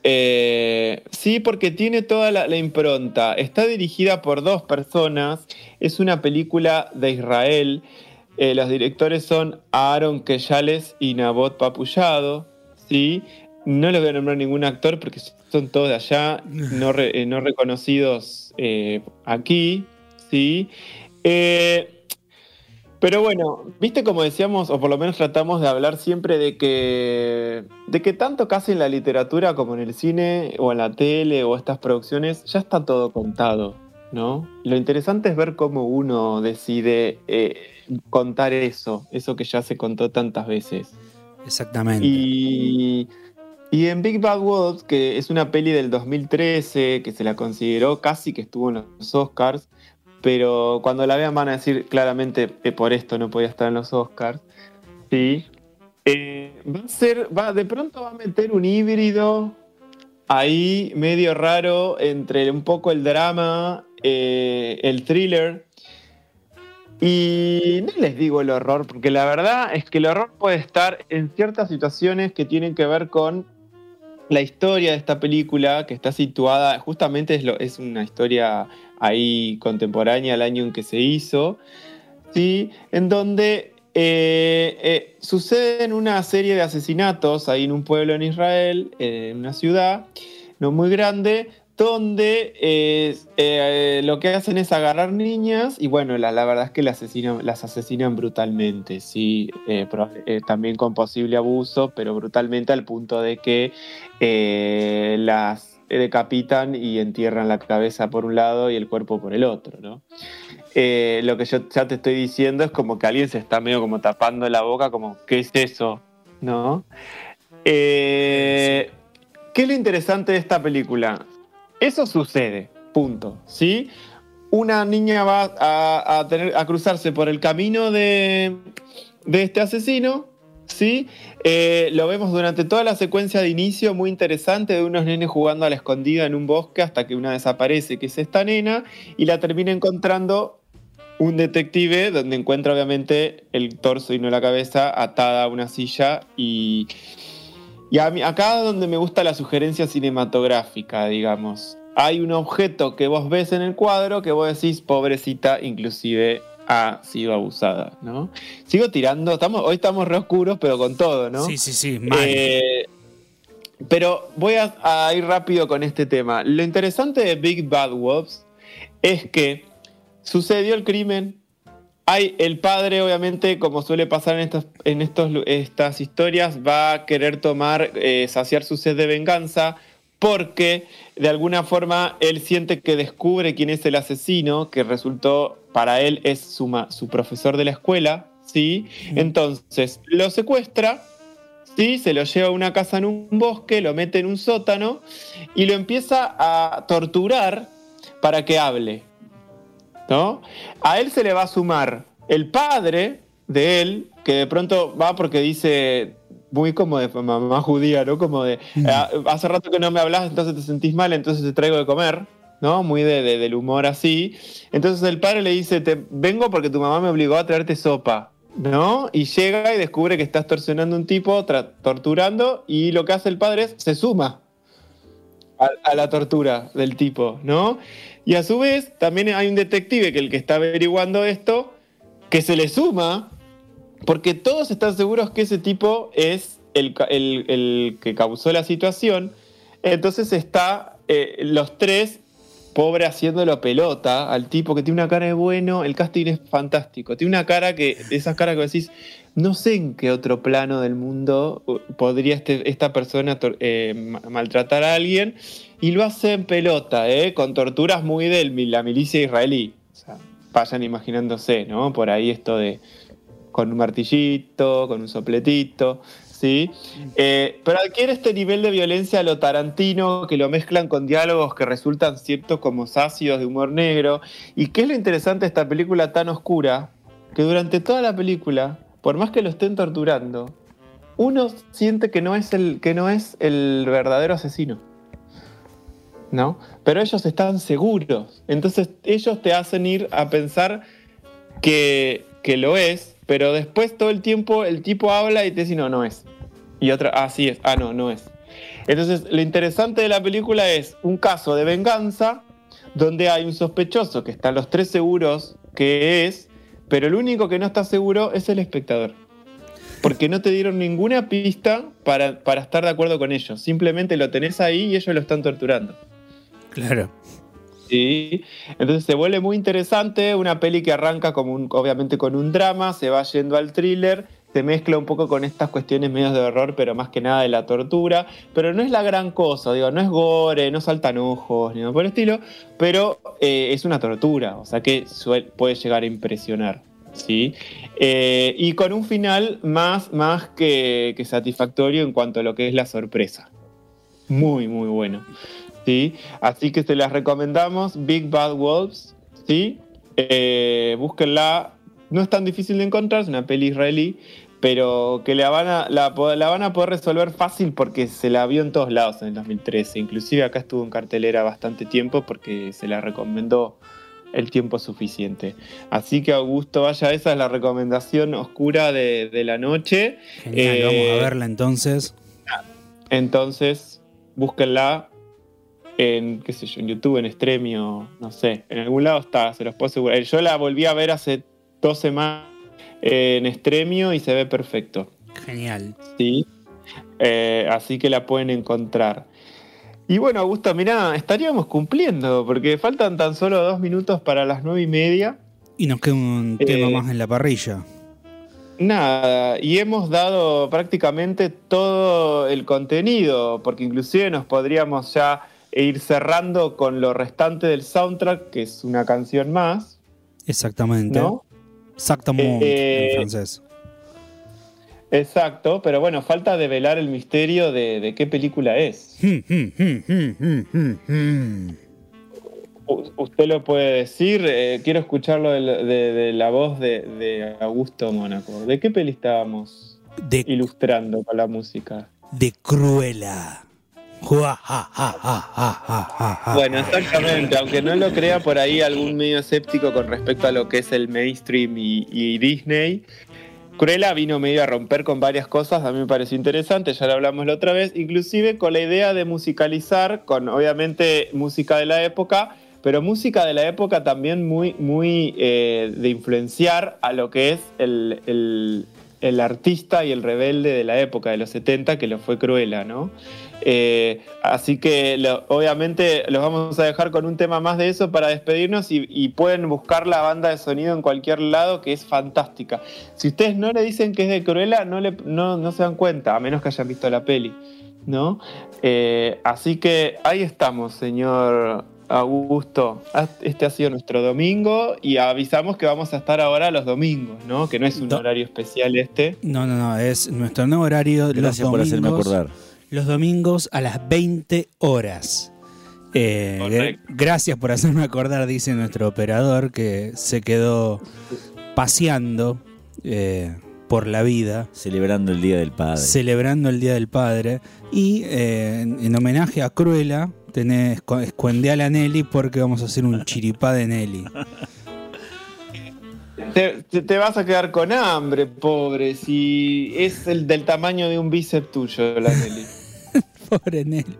Eh, sí, porque tiene toda la, la impronta. Está dirigida por dos personas. Es una película de Israel. Eh, los directores son Aaron Keyales y Nabot Papullado. ¿sí? No les voy a nombrar ningún actor porque son todos de allá, no, re- eh, no reconocidos aquí. ¿sí? Eh, pero bueno, viste como decíamos, o por lo menos tratamos de hablar siempre de que, de que tanto casi en la literatura como en el cine o en la tele o estas producciones ya está todo contado, ¿no? Lo interesante es ver cómo uno decide eh, contar eso, eso que ya se contó tantas veces. Exactamente. Y, y en Big Bad Wolves, que es una peli del 2013, que se la consideró casi que estuvo en los Oscars, pero cuando la vean van a decir claramente que por esto no podía estar en los Oscars. Sí. Eh, va a ser, va, de pronto va a meter un híbrido ahí medio raro entre un poco el drama, eh, el thriller. Y no les digo el horror, porque la verdad es que el horror puede estar en ciertas situaciones que tienen que ver con la historia de esta película, que está situada, justamente es, una historia ahí contemporánea al año en que se hizo, ¿sí? en donde eh, eh, suceden una serie de asesinatos ahí en un pueblo en Israel, eh, en una ciudad no muy grande, donde eh, eh, lo que hacen es agarrar niñas y bueno, la, verdad es que las asesinan, las asesinan brutalmente, sí, eh, también con posible abuso, pero brutalmente al punto de que las decapitan y entierran la cabeza por un lado y el cuerpo por el otro, ¿no? Lo que yo ya te estoy diciendo es como que alguien se está medio como tapando la boca, como, ¿qué es eso? ¿No? ¿Qué es lo interesante de esta película? Eso sucede, punto. ¿Sí? Una niña va a, cruzarse por el camino de, de este asesino. ¿Sí? Eh, lo vemos durante toda la secuencia de inicio, muy interesante, de unos nenes jugando a la escondida en un bosque hasta que una desaparece, que es esta nena, y la termina encontrando un detective donde encuentra obviamente el torso y no la cabeza atada a una silla y, y a mí- acá donde me gusta la sugerencia cinematográfica, digamos. Hay un objeto que vos ves en el cuadro que vos decís, pobrecita, inclusive ha sido abusada, ¿no? Sigo tirando, estamos, hoy estamos re oscuros, pero con todo, ¿no? Sí, sí, sí, mal. Eh, pero voy a, a ir rápido con este tema. Lo interesante de Big Bad Wolves es que sucedió el crimen. Hay el padre, obviamente, como suele pasar en, estas, en estos, estas historias, va a querer tomar, eh, saciar su sed de venganza porque de alguna forma él siente que descubre quién es el asesino, que resultó para él es su, su profesor de la escuela, ¿sí? Entonces lo secuestra, ¿sí? Se lo lleva a una casa en un bosque, lo mete en un sótano y lo empieza a torturar para que hable, ¿no? A él se le va a sumar el padre de él, que de pronto va porque dice, muy como de mamá judía, ¿no? Como de, "Ah, hace rato que no me hablas, entonces te sentís mal, entonces te traigo de comer, ¿no? Muy de- de- del humor así. Entonces el padre le dice, te vengo porque tu mamá me obligó a traerte sopa, ¿no? Y llega y descubre que está extorsionando a un tipo, torturando, y lo que hace el padre es, se suma a, a la tortura del tipo, ¿no? Y a su vez, también hay un detective que el que está averiguando esto, que se le suma, porque todos están seguros que ese tipo es el, el- el que causó la situación. Entonces está eh, los tres, pobre haciéndolo pelota, al tipo que tiene una cara de bueno, el casting es fantástico. Tiene una cara que, esas caras que decís, no sé en qué otro plano del mundo uh, podría este- esta persona eh, ma- maltratar a alguien. Y lo hace en pelota, ¿eh? con torturas muy de la milicia israelí. O sea, vayan imaginándose, ¿no? Por ahí esto de con un martillito, con un sopletito, ¿sí? Eh, pero adquiere este nivel de violencia a lo tarantino, que lo mezclan con diálogos que resultan ciertos como sácidos de humor negro. ¿Y qué es lo interesante de esta película tan oscura? Que durante toda la película, por más que lo estén torturando, uno siente que no es el, que no es el verdadero asesino. ¿No? Pero ellos están seguros. Entonces ellos te hacen ir a pensar que, que lo es, pero después todo el tiempo el tipo habla y te dice, no, no es. Y otra, ah, sí es, ah, no, no es. Entonces, lo interesante de la película es un caso de venganza donde hay un sospechoso que están los tres seguros que es, pero el único que no está seguro es el espectador. Porque no te dieron ninguna pista para, para estar de acuerdo con ellos. Simplemente lo tenés ahí y ellos lo están torturando. Claro. Sí, entonces se vuelve muy interesante, una peli que arranca como un- obviamente con un drama, se va yendo al thriller, se mezcla un poco con estas cuestiones medios de horror, pero más que nada de la tortura, pero no es la gran cosa, digo, no es gore, no saltan ojos, ni nada por el estilo, pero eh, es una tortura, o sea que puede llegar a impresionar. ¿sí? Eh, y con un final más, más que, que satisfactorio en cuanto a lo que es la sorpresa. Muy, muy bueno. ¿sí? Así que se las recomendamos, Big Bad Wolves, ¿sí? Eh, búsquenla, no es tan difícil de encontrar, es una peli israelí, pero que la van, a, la, van a poder resolver fácil porque se la vio en todos lados en el 2013, inclusive acá estuvo en cartelera bastante tiempo porque se la recomendó el tiempo suficiente. Así que Augusto, vaya, esa es la recomendación oscura de, de la noche. Genial, Eh, vamos a verla entonces. entonces, búsquenla en, qué sé yo, en YouTube, en Stremio, no sé, en algún lado está, se los puedo asegurar. Yo la volví a ver hace dos semanas en Stremio y se ve perfecto. Genial. Sí. Eh, así que la pueden encontrar. Y bueno, Augusto, mirá, estaríamos cumpliendo, porque faltan tan solo dos minutos para las nueve y media. Y nos queda un Eh, tema más en la parrilla. Nada, y hemos dado prácticamente todo el contenido, porque inclusive nos podríamos ya ir cerrando con lo restante del soundtrack, que es una canción más, Exactamente. ¿no? Exactamente Eh, en francés. Exacto, pero bueno, falta develar el misterio de, de qué película es. Hmm, U- Usted lo puede decir, eh, quiero escucharlo de, la- de- de la voz de, de Augusto Mónaco. ¿De qué peli estábamos ilustrando con la música? De Cruella. Bueno, exactamente, aunque no lo crea por ahí algún medio escéptico con respecto a lo que es el mainstream y, Disney, Cruella vino medio a romper con varias cosas, a mí me pareció interesante, ya lo hablamos la otra vez, inclusive con la idea de musicalizar, con obviamente música de la época, pero música de la época también muy, muy eh, de influenciar a lo que es el- el artista y el rebelde de la época de los 70, que lo fue Cruella, ¿no? Eh, así que lo- obviamente los vamos a dejar con un tema más de eso para despedirnos y, y pueden buscar la banda de sonido en cualquier lado que es fantástica. Si ustedes no le dicen que es de Cruella, no, le, no, no se dan cuenta, a menos que hayan visto la peli, ¿no? Eh, así que ahí estamos, señor Augusto. Este ha sido nuestro domingo y avisamos que vamos a estar ahora los domingos, ¿no? Que no es un horario especial este. No, no, no, es nuestro nuevo horario. Gracias los por hacerme domingos- acordar. Los domingos a las 20 horas. Eh, gracias por hacerme acordar, dice nuestro operador, que se quedó paseando eh, por la vida. Celebrando el Día del Padre. Celebrando el Día del Padre. Y eh, en, en homenaje a Cruella, tenés, a Nelly porque vamos a hacer un chiripá de Nelly. Te, te- te vas a quedar con hambre, pobre, si es el del tamaño de un bíceps tuyo, la Nelly. Pobre Nelly.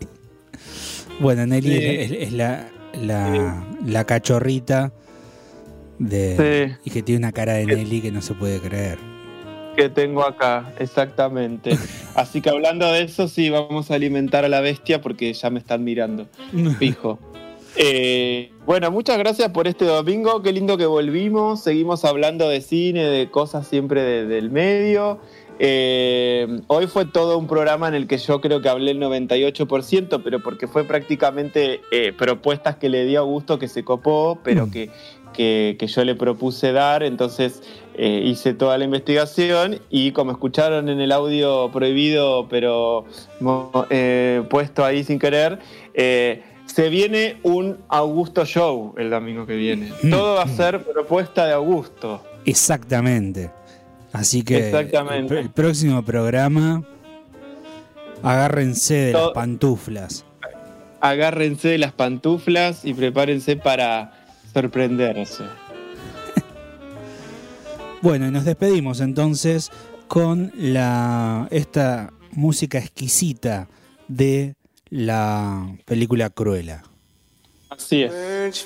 Bueno, Nelly Sí. es, es la, la, la cachorrita de, y que tiene una cara de Nelly que no se puede creer. que tengo acá, exactamente. Así que hablando de eso, sí, vamos a alimentar a la bestia porque ya me están mirando. Fijo. Eh, bueno, muchas gracias por este domingo. Qué lindo que volvimos. Seguimos hablando de cine, de cosas siempre de- del medio. Eh, hoy fue todo un programa en el que yo creo que hablé el 98%, pero porque fue prácticamente eh, propuestas que le dio a gusto que se copó, pero que, que- que yo le propuse dar. Entonces eh, hice toda la investigación y como escucharon en el audio prohibido, pero puesto ahí sin querer, se viene un Augusto Show el domingo que viene. Todo va a ser propuesta de Augusto. Exactamente. Así que Exactamente. El, el próximo programa, agárrense de las pantuflas. Agárrense de las pantuflas y prepárense para sorprenderse. Bueno, y nos despedimos entonces con la, esta música exquisita de la película Cruella. Así es.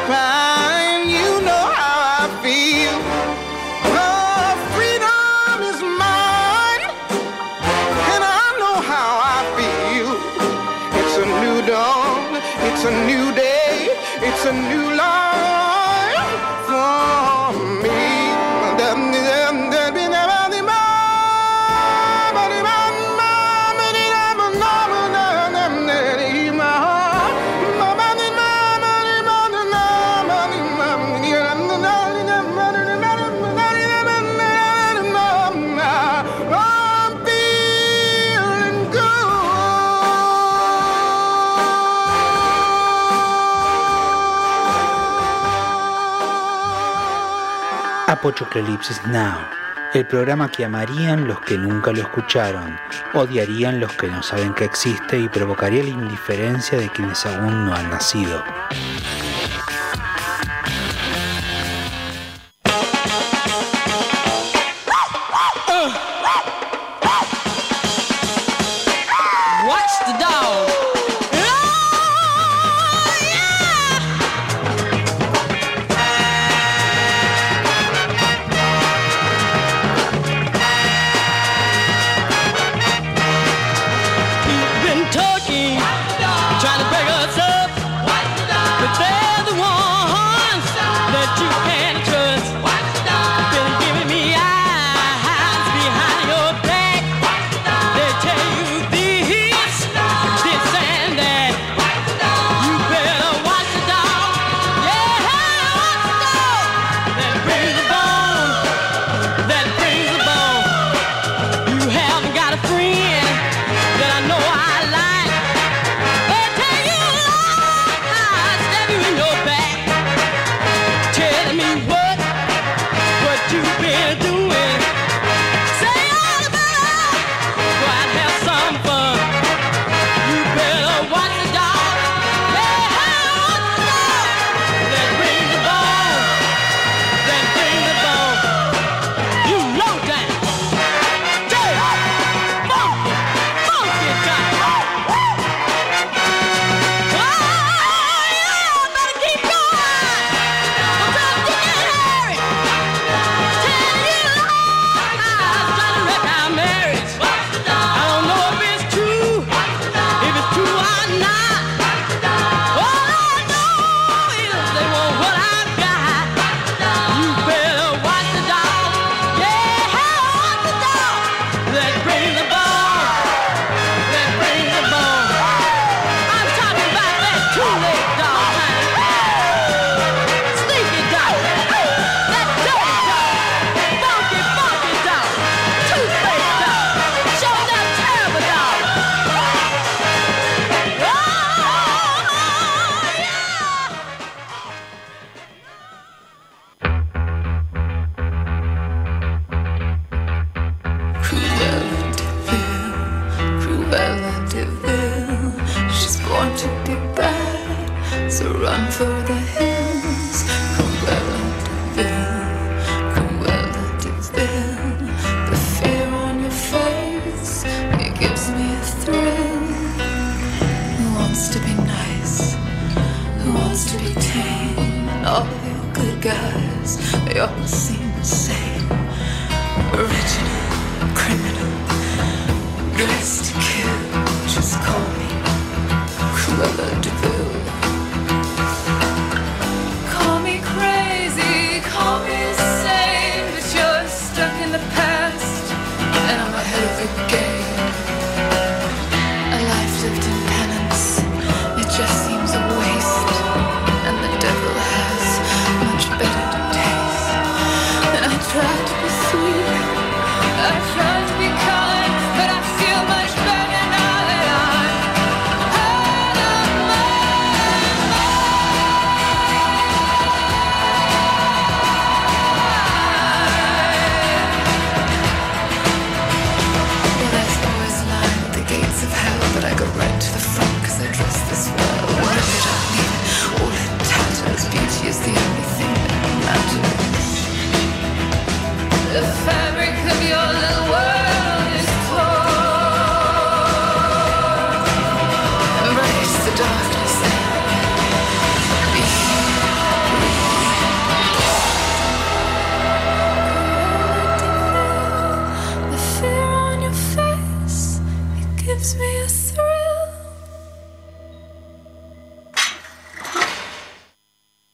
Apochoclolipsis Now, el programa que amarían los que nunca lo escucharon, odiarían los que no saben que existe y provocaría la indiferencia de quienes aún no han nacido.